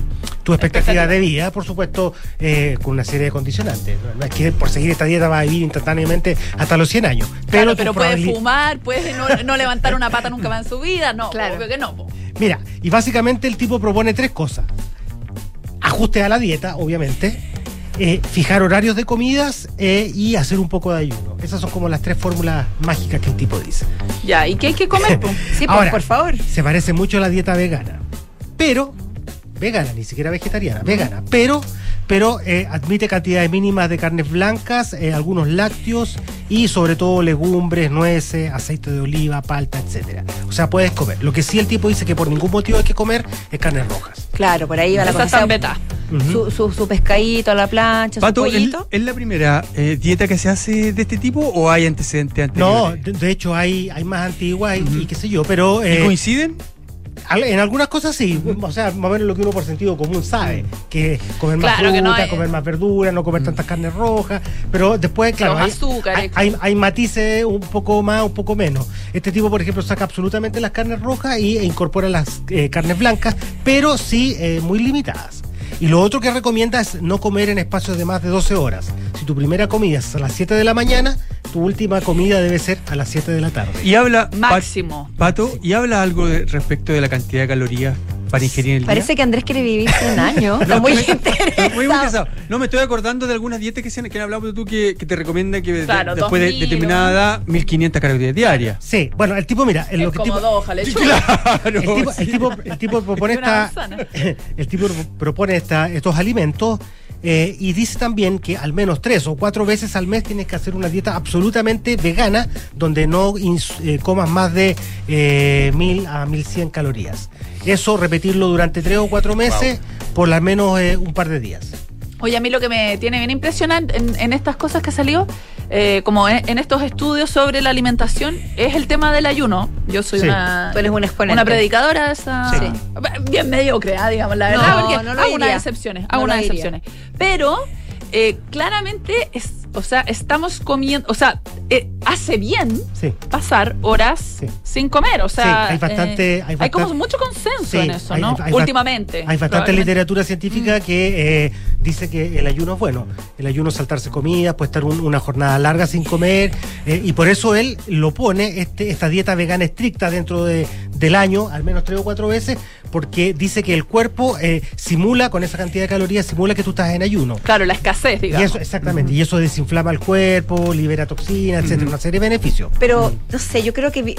tu expectativa de vida, por supuesto, eh, con una serie de condicionantes. No es que por seguir esta dieta va a vivir instantáneamente hasta los 100 años. Pero, claro, pero puede fumar, puede no, no, levantar una pata nunca más en su vida, no, claro. obvio que no. Mira, y básicamente el tipo propone tres cosas. Ajuste a la dieta, obviamente eh, fijar horarios de comidas eh, y hacer un poco de ayuno. Esas son como las tres fórmulas mágicas que el tipo dice. Ya, ¿y qué hay que comer? sí, pues, por favor. Se parece mucho a la dieta vegana, pero vegana, ni siquiera vegetariana, vegana, pero pero eh, admite cantidades mínimas de carnes blancas, eh, algunos lácteos y sobre todo legumbres, nueces, aceite de oliva, palta, etcétera. O sea, puedes comer. Lo que sí el tipo dice que por ningún motivo hay que comer es carnes rojas. Claro, por ahí va la cosa. Su, su, su, pescadito a la plancha, Pato, su pollito. ¿es, la primera eh, dieta que se hace de este tipo o hay antecedentes No, anteriores? de, de hecho hay, hay más antiguas y, y, qué sé yo, pero... ¿Y coinciden? En algunas cosas sí, o sea, más o menos lo que uno por sentido común sabe, que comer más claro fruta, no hay... comer más verdura, no comer tantas carnes rojas, pero después, claro, hay, azúcar, hay, hay, matices un poco más, un poco menos. Este tipo, por ejemplo, saca absolutamente las carnes rojas y, e incorpora las eh, carnes blancas, pero sí eh, muy limitadas. Y lo otro que recomienda es no comer en espacios de más de 12 horas. Si tu primera comida es a las 7 de la mañana, tu última comida debe ser a las 7 de la tarde. Y habla máximo. Pato, y habla algo de, respecto de la cantidad de calorías para ingerir el día? Parece que Andrés quiere vivir 100 años. Está muy Muy interesado. No, me estoy acordando de algunas dietas que, se han, que han hablado tú que, que te recomiendan que de- Claro, después de 2000, determinada edad, 1500 calorías diarias. Sí, bueno, el tipo, mira, en lo Es que como tipo, dos de lechuga. el tipo, el tipo, el tipo propone esta, el tipo propone esta, estos alimentos eh, y dice también que al menos tres o cuatro veces al mes tienes que hacer una dieta absolutamente vegana donde no eh, comas más de eh, mil a 1100 calorías. Eso repetirlo durante tres o cuatro meses por al menos eh, un par de días. Oye, a mí lo que me tiene bien impresionante en, en estas cosas que salió, eh, como en, en estos estudios sobre la alimentación, es el tema del ayuno. Yo soy Sí. una, Tú eres un exponente. una predicadora de esa. Sí. Bien mediocre, ah, digamos, la verdad, No, porque no lo hago unas diría. excepciones. No Hago unas diría. excepciones. Pero eh, claramente, es, o sea, estamos comiendo, o sea, eh, hace bien Sí. pasar horas sin comer. O sea, Sí, hay bastante- eh, hay hay como mucho consenso en eso, hay- ¿no? hay Últimamente. Hay bastante literatura científica que eh, dice que el ayuno es bueno. El ayuno es saltarse comida, puede estar un- una jornada larga sin comer. y por eso él lo pone, este, esta dieta vegana estricta dentro de- del año, al menos tres o cuatro veces, porque dice que el cuerpo simula, con esa cantidad de calorías, simula que tú estás en ayuno. Claro, la escasez, Y digamos. eso, exactamente. Y eso desinflama el cuerpo, libera toxinas, etcétera, una serie de beneficios. Pero, no sé, yo creo que...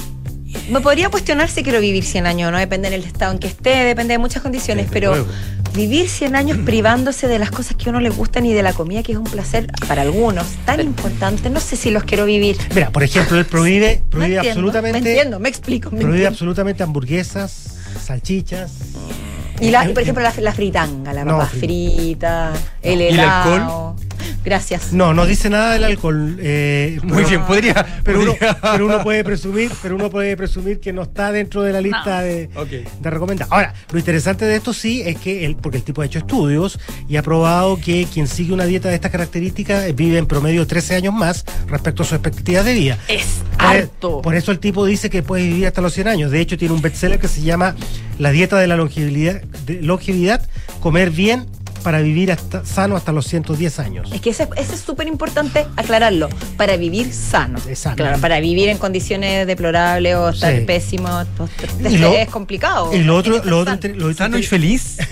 Me podría cuestionar si quiero vivir 100 años, ¿no? Depende del estado en que esté, depende de muchas condiciones, pero luego. vivir 100 años privándose de las cosas que a uno le gustan y de la comida, que es un placer para algunos, tan importante, no sé si los quiero vivir. Mira, por ejemplo, él prohíbe, prohíbe entiendo, absolutamente. Me entiendo, me explico. me Prohíbe entiendo. absolutamente hamburguesas, salchichas. Y, la, Eh, por ejemplo, la, la fritanga, la No, papa frita. frita, el ¿Y el helado. alcohol? Gracias. No, no dice nada del alcohol. eh, Muy pero- bien, podría- Pero, uno, pero uno puede presumir, pero uno puede presumir que no está dentro de la lista de, de recomendados. Ahora, lo interesante de esto sí es que él, porque el tipo ha hecho estudios y ha probado que quien sigue una dieta de estas características vive en promedio 13 años más respecto a sus expectativas de vida. Es Por, harto. por eso el tipo dice que puede vivir hasta los 100 años. De hecho, tiene un bestseller que se llama La dieta de la longevidad, de longevidad comer bien para vivir hasta, sano hasta los 110 años. Es que eso es súper importante aclararlo, para vivir sano. Exacto. Claro, para vivir en condiciones deplorables o estar Sí. pésimo, pues, lo- es complicado. Y lo otro, lo otro, lo otro Sano y feliz.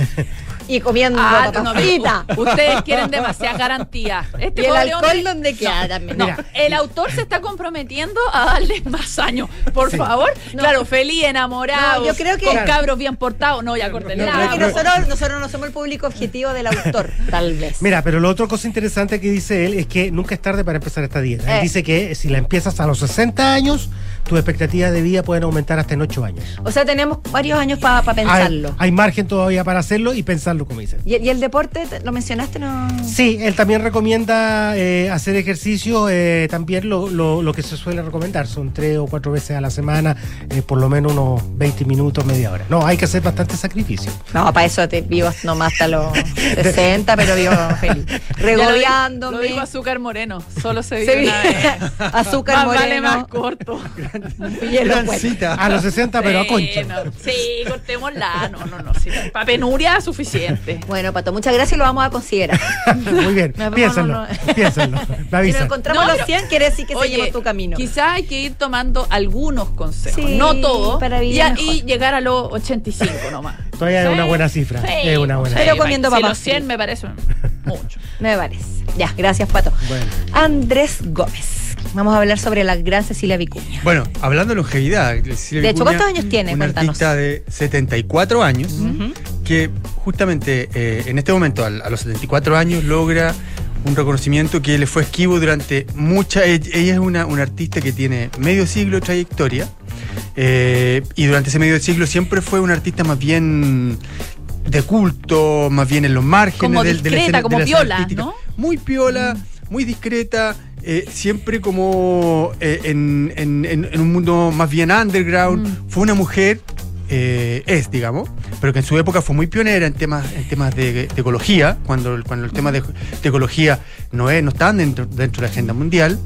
Y comiendo Ah, papas no, Ustedes quieren demasiadas garantías. Este Y el alcohol hombre- donde queda también. No, Mira. el autor se está comprometiendo a darle más años. Por favor. Claro, feliz, enamorado. No, yo creo que- Con Claro. cabros bien portados. No, ya corté creo que nosotros, nosotros no somos el público objetivo del autor, tal vez. Mira, pero la otra cosa interesante que dice él es que nunca es tarde para empezar esta dieta. Eh. Él dice que si la empiezas a los 60 años, tus expectativas de vida pueden aumentar hasta en 8 años. O sea, tenemos varios años para pensarlo. Hay, hay margen todavía para hacerlo y pensarlo, como dicen. ¿Y, y el deporte, te- lo mencionaste, no? Sí, él también recomienda eh, hacer ejercicio, eh, también lo, lo- lo que se suele recomendar, son tres o cuatro veces a la semana, eh, por lo menos unos 20 minutos, media hora. No, hay que hacer bastante sacrificio. No, para eso te vivo nomás hasta los 60, pero vivo feliz. Regodeándome. Lo dijo Azúcar Moreno. Solo se Se vive una vi- vez. Azúcar Más vale Moreno. más corto. Cita. A los 60, pero a concha. no, sí, cortémosla. No, no, no. Sí, para penuria suficiente. Bueno, Pato, muchas gracias y lo vamos a considerar. Muy bien, No, no, piénsenlo, no, Si nos encontramos los pero- 100, quiere decir que Oye, seguimos tu camino. Quizá hay que ir tomando algunos consejos, Sí, no todos, para vivir y, a- mejor. y llegar a los 85 nomás. Todavía es una buena cifra. sí, es una buena Pero cifra. comiendo si papas los 100 fritas. me parece mucho. Me parece. Ya, gracias, Pato. Bueno. Andrés Gómez. Vamos a hablar sobre la gran Cecilia Vicuña. Bueno, hablando de longevidad. Cecilia De hecho, Vicuña, ¿cuántos años tiene? Una Cuéntanos. artista de 74 años que justamente eh, en este momento, a, los 74 años, logra un reconocimiento que le fue esquivo durante mucha. Ella ella es una, una artista que tiene medio siglo de trayectoria eh, y durante ese medio siglo siempre fue una artista más bien de culto, más bien en los márgenes Como del- de la discreta, escena- como de la piola. Muy piola, muy discreta, eh, siempre como eh, en, en- en- en un mundo más bien underground. Mm. Fue una mujer, eh, es, digamos, pero que en su época fue muy pionera en temas, en temas de, de ecología, cuando, cuando el tema de, de ecología no, es, no están dentro, dentro de la agenda mundial.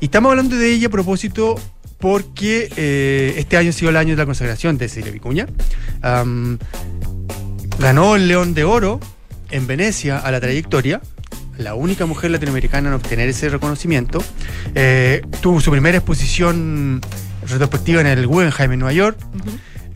Y estamos hablando de ella a propósito porque eh, este año ha sido el año de la consagración de Cecilia Vicuña. Ganó el León de Oro en Venecia a la trayectoria, la única mujer latinoamericana en obtener ese reconocimiento. Eh, tuvo su primera exposición retrospectiva en el Guggenheim en Nueva York.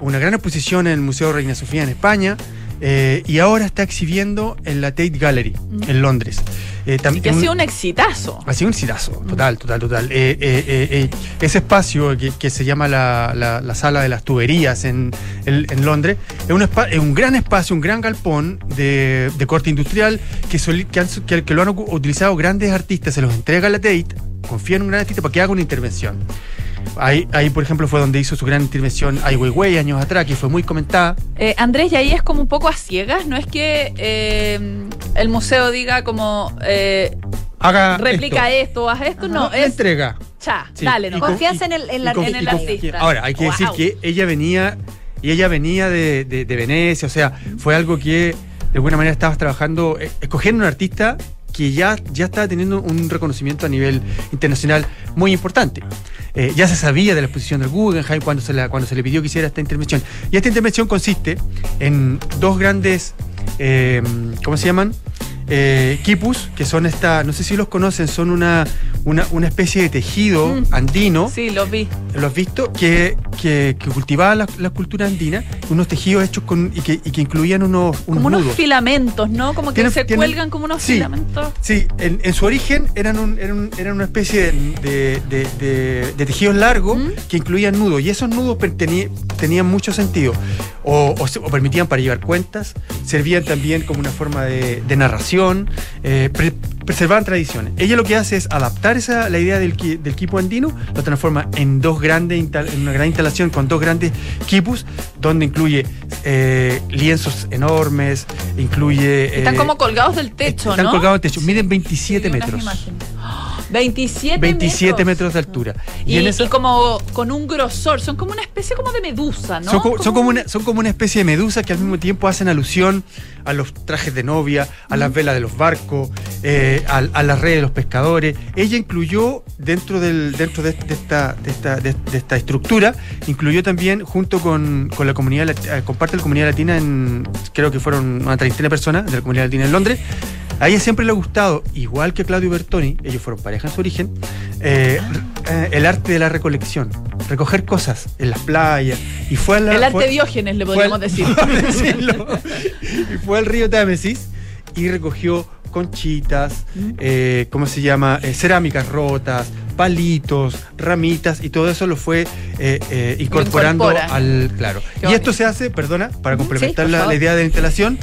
una gran exposición en el Museo Reina Sofía en España. Eh, y ahora está exhibiendo en la Tate Gallery en Londres. Eh, que ha sido un exitazo. ha sido un exitazo, total, total, total. Eh, eh, ese espacio que, que se llama la, la- la sala de las tuberías en, en- en Londres es un, es un gran espacio, un gran galpón de, de corte industrial que, soli- que, han- que- que lo han utilizado grandes artistas, se los entrega la Tate, confía en un gran artista para que haga una intervención. Ahí, ahí, por ejemplo, fue donde hizo su gran intervención Ai Weiwei años atrás, que fue muy comentada. Eh, Andrés, y ahí es como un poco a ciegas, no es que eh, el museo diga como eh, Haga replica esto, haz esto, no, es entrega. cha, Sí, dale, no. con- Confianza en el, en la- el artista. Ahora, hay que decir que ella venía, y ella venía de, de- de Venecia, o sea, fue algo que de alguna manera estabas trabajando, eh, escogiendo un artista que ya, ya estaba teniendo un reconocimiento a nivel internacional muy importante. Eh, ya se sabía de la exposición del Guggenheim cuando se, la- cuando se le pidió que hiciera esta intervención. Y esta intervención consiste en dos grandes, eh, ¿cómo se llaman? Eh, quipus, que son esta, no sé si los conocen, son una, una, una especie de tejido Mm. andino. Sí, lo vi. ¿Lo has visto? Que, que, que cultivaba la, la cultura andina, unos tejidos hechos con. y que, y que incluían unos, unos Como unos nudos. filamentos, ¿no? Como que Tienen- se tienen- cuelgan como unos sí. filamentos. Sí, en, en su origen eran, un- eran, eran una especie de, de- de- de- de tejidos largos ¿Mm? que incluían nudos. Y esos nudos tenían mucho sentido. O, o permitían para llevar cuentas, servían también como una forma de, de narración, eh, pre- preservaban tradiciones. Ella lo que hace es adaptar esa, la idea del, del quipu andino, lo transforma en dos grandes en una gran instalación con dos grandes quipus, donde incluye eh, lienzos enormes, incluye. Están eh, como colgados del techo, están ¿no? colgados del techo, miden 27 Sí, unas metros. imágenes. ¡Ah! 27, 27 metros de altura. Y, en y esa- como con un grosor, son como una especie como de medusa, ¿no? son, co- son como una, son como una especie de medusa que al mismo tiempo hacen alusión a los trajes de novia, a las velas de los barcos, eh, a, a las redes de los pescadores. Ella incluyó dentro, del, dentro de, de esta, de, esta, de- de esta estructura, incluyó también junto con, con la comunidad, eh, con parte de la comunidad latina, en, creo que fueron una treintena de personas de la comunidad latina en Londres. A ella siempre le ha gustado, igual que Claudio Bertoni, ellos fueron pareja en su origen, eh, eh, el arte de la recolección, recoger cosas en las playas. Y fue a la- El arte fue- diógenes, le podríamos decir. y fue al río Támesis y recogió conchitas, eh, ¿cómo se llama? Eh, cerámicas rotas, palitos, ramitas y todo eso lo fue eh, incorporando incorpora. al. Claro. Qué Y esto se hace, perdona, para complementar la, la idea de la instalación.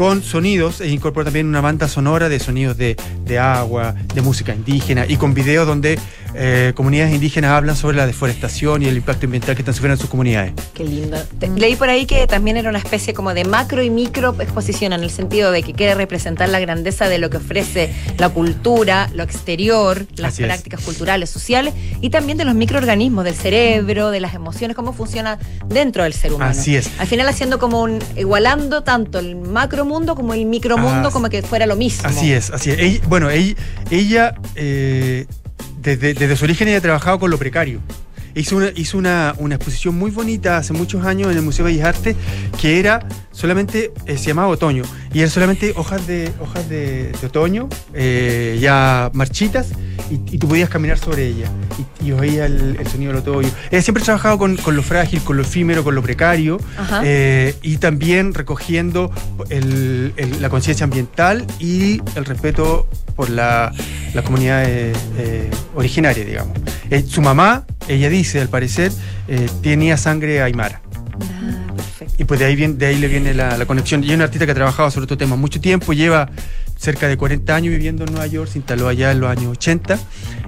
Con sonidos, e incorpora también una banda sonora de sonidos de, de agua, de música indígena y con videos donde eh, comunidades indígenas hablan sobre la deforestación y el impacto ambiental que están sufriendo en sus comunidades. Qué lindo. Leí por ahí que también era una especie como de macro y micro exposición en el sentido de que quiere representar la grandeza de lo que ofrece la cultura, lo exterior, las Así es. prácticas culturales, sociales y también de los microorganismos, del cerebro, de las emociones, cómo funciona dentro del ser humano. Así es. Al final haciendo como un igualando tanto el macro mundo como el micromundo Ah, como que fuera lo mismo. Así es, así es. Ella- bueno, ella, ella, eh, desde, desde su origen ella ha trabajado con lo precario. Hizo, una, hizo una, una exposición muy bonita hace muchos años en el Museo de Bellas Artes que era solamente, eh, se llamaba Otoño, y eran solamente hojas de, hojas de, de otoño, eh, ya marchitas, y, y tú podías caminar sobre ella, y, y oía el, el sonido del otoño. Ella siempre ha trabajado con, con lo frágil, con lo efímero, con lo precario, eh, y también recogiendo el- el- la conciencia ambiental y el respeto por la, las comunidades eh, originarias, digamos. Eh, su mamá, ella dice, al parecer, eh, tenía sangre aymara. Ah, perfecto. Y pues de ahí, viene, de ahí le viene la, la conexión. Y es una artista que ha trabajado sobre estos temas mucho tiempo, lleva cerca de 40 años viviendo en Nueva York, se instaló allá en los años 80,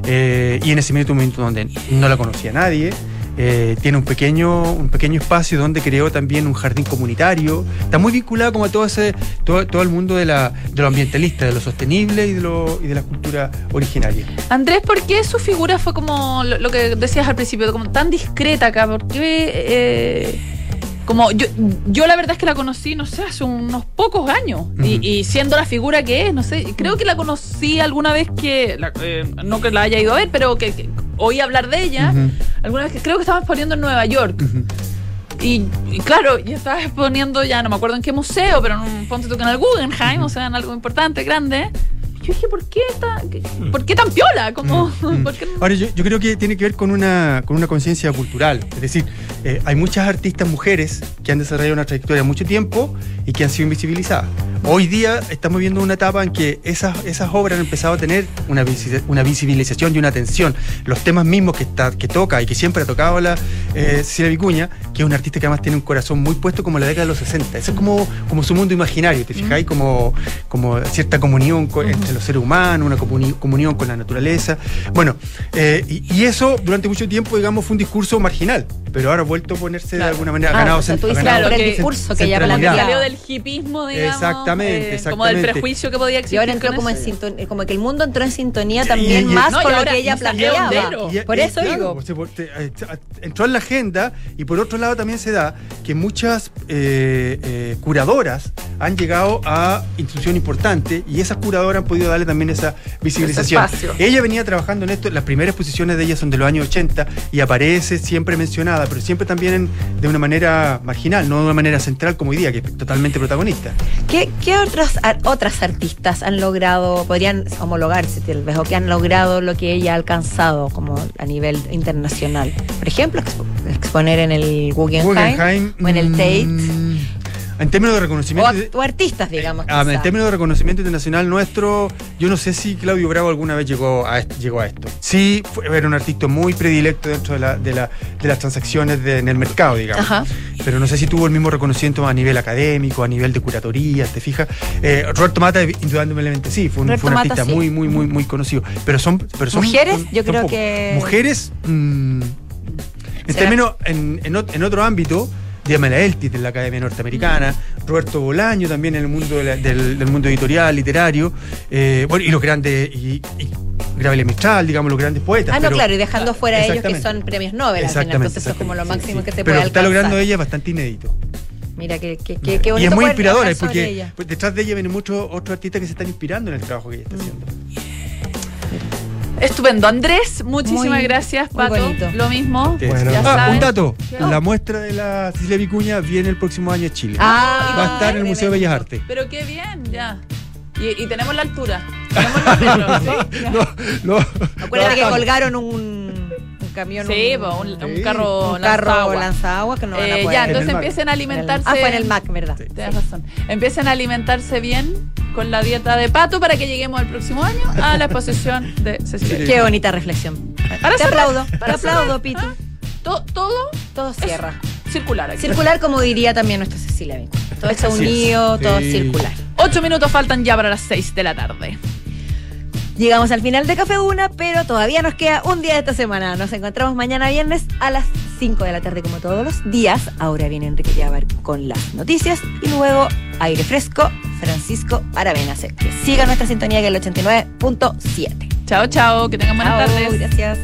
eh, y en ese momento, un momento donde no la conocía nadie. Eh, tiene un pequeño, un pequeño espacio donde creó también un jardín comunitario. Está muy vinculado como a todo ese, todo, todo el mundo de, la, de lo ambientalista, de lo sostenible y de, lo, y de la cultura originaria. Andrés, ¿por qué su figura fue como lo, que decías al principio, como tan discreta acá? ¿Por qué? eh, como yo, yo la verdad es que la conocí, no sé, hace unos pocos años. y, y siendo la figura que es, no sé, creo que la conocí alguna vez que, la- eh, no que la haya ido a ver, pero que, que oí hablar de ella. Alguna vez que creo que estaba exponiendo en Nueva York. Y, y claro, yo estaba exponiendo ya, no me acuerdo en qué museo, pero en un, ponte tú que en el Guggenheim, o sea, en algo importante, grande. Yo dije, ¿por qué, ta- qué- ¿por qué tan piola? Como, ¿por qué no? Ahora, yo, yo creo que tiene que ver con una, con una conciencia cultural. Es decir, eh, hay muchas artistas mujeres que han desarrollado una trayectoria mucho tiempo y que han sido invisibilizadas. Hoy día estamos viendo una etapa en que esas, esas obras han empezado a tener una, una visibilización y una atención. Los temas mismos que, está, que toca y que siempre ha tocado la eh, Cecilia Vicuña, que es una artista que además tiene un corazón muy puesto como la década de los 60. Eso es como, como su mundo imaginario, ¿te fijáis? Como, como cierta comunión con- entre los seres humanos, una comuni- comunión con la naturaleza. Bueno, eh, y, y eso durante mucho tiempo, digamos, fue un discurso marginal, pero ahora ha vuelto a ponerse de alguna manera, Ah, ganado, o sea, tú ganado ahora el discurso que centralidad. Salió del hipismo, digamos. Exactamente, eh, Como del prejuicio que podía existir. Y ahora entró como en sintonía, como que el mundo entró en sintonía también y- más No, con lo que ella planteaba. Y- Por y eso claro, digo. pues, te- eh, entró en la agenda y por otro lado también se da que muchas eh, eh, curadoras han llegado a institución importante y esas curadoras han podido darle también esa visibilización. Ella venía trabajando en esto, las primeras exposiciones de ella son de los años 80 y aparece siempre mencionada, pero siempre también en- de una manera marginal, no de una manera central como hoy día, que es totalmente protagonista. ¿Qué, qué otros, otras artistas han logrado, podrían homologarse tal vez, o que han logrado lo que ella ha alcanzado como a nivel internacional? Por ejemplo, expo- exponer en el Guggenheim, Guggenheim, o en el Tate, mm, En términos de reconocimiento... o artistas, digamos. Ah, en términos de reconocimiento internacional nuestro, yo no sé si Claudio Bravo alguna vez llegó a, llegó a esto. Sí, fue, era un artista muy predilecto dentro de, la- de la- de las transacciones de- en el mercado, digamos. Ajá. Pero no sé si tuvo el mismo reconocimiento a nivel académico, a nivel de curatoría, ¿te fijas? Eh, Roberto Mata, indudablemente sí, fue un, Roberto fue un Mata, artista sí. muy, muy, muy, muy conocido. Pero son. Pero son ¿Mujeres? son- Yo son creo que- Mujeres. mm, en términos. En, en en otro ámbito. Diamela Eltis de la Academia Norteamericana, Roberto Bolaño también en el mundo de la- del, del mundo editorial, literario, eh, bueno, y los grandes, y, y Mistral, digamos, los grandes poetas. Ah, no, pero- claro, y dejando fuera a ellos que son premios Nobel, Exactamente, entonces eso es como lo máximo sí, que sí. se Pero puede que está logrando ella es bastante inédito. Mira, qué, qué, qué, qué y bonito es muy inspiradora, porque pues, detrás de ella vienen muchos otros artistas que se están inspirando en el trabajo que ella está haciendo. Estupendo. Andrés, muchísimas Muy- gracias, muy Pato. Lo mismo. Bueno. ya Ah, un dato. ¿Qué? La muestra de la Cecilia Vicuña viene el próximo año a Chile. Ah, Va a estar en el Museo de Bellas Artes. Pero qué bien, ya. Y, y tenemos la altura. Tenemos los metros, ¿sí? No, Acuérdate que no, colgaron un, un camión. Sí, un, un carro un carro lanzagua. lanzagua que no van a Eh, poder. ya, entonces En el Mac. empiecen a alimentarse. Ah, fue en el Mac, ¿verdad? Tienes razón. Empiecen a alimentarse bien con la dieta de pato para que lleguemos el próximo año a la exposición de Cecilia. Qué bonita reflexión. Para te cerrar, aplaudo, te aplaudo, Pitu. To- todo Todo cierra. circular aquí. Circular, como diría también nuestra Cecilia. Todo está unido, todo Sí. circular. Ocho minutos faltan ya para las seis de la tarde. Llegamos al final de Café Una, pero todavía nos queda un día de esta semana. Nos encontramos mañana viernes a las 5 de la tarde, como todos los días. Ahora viene Enrique Llavar con las noticias y luego aire fresco, Francisco Aravena. Siga nuestra sintonía que es el 89.7. Chao, chao. Que tengan buenas Chao, tardes. Gracias.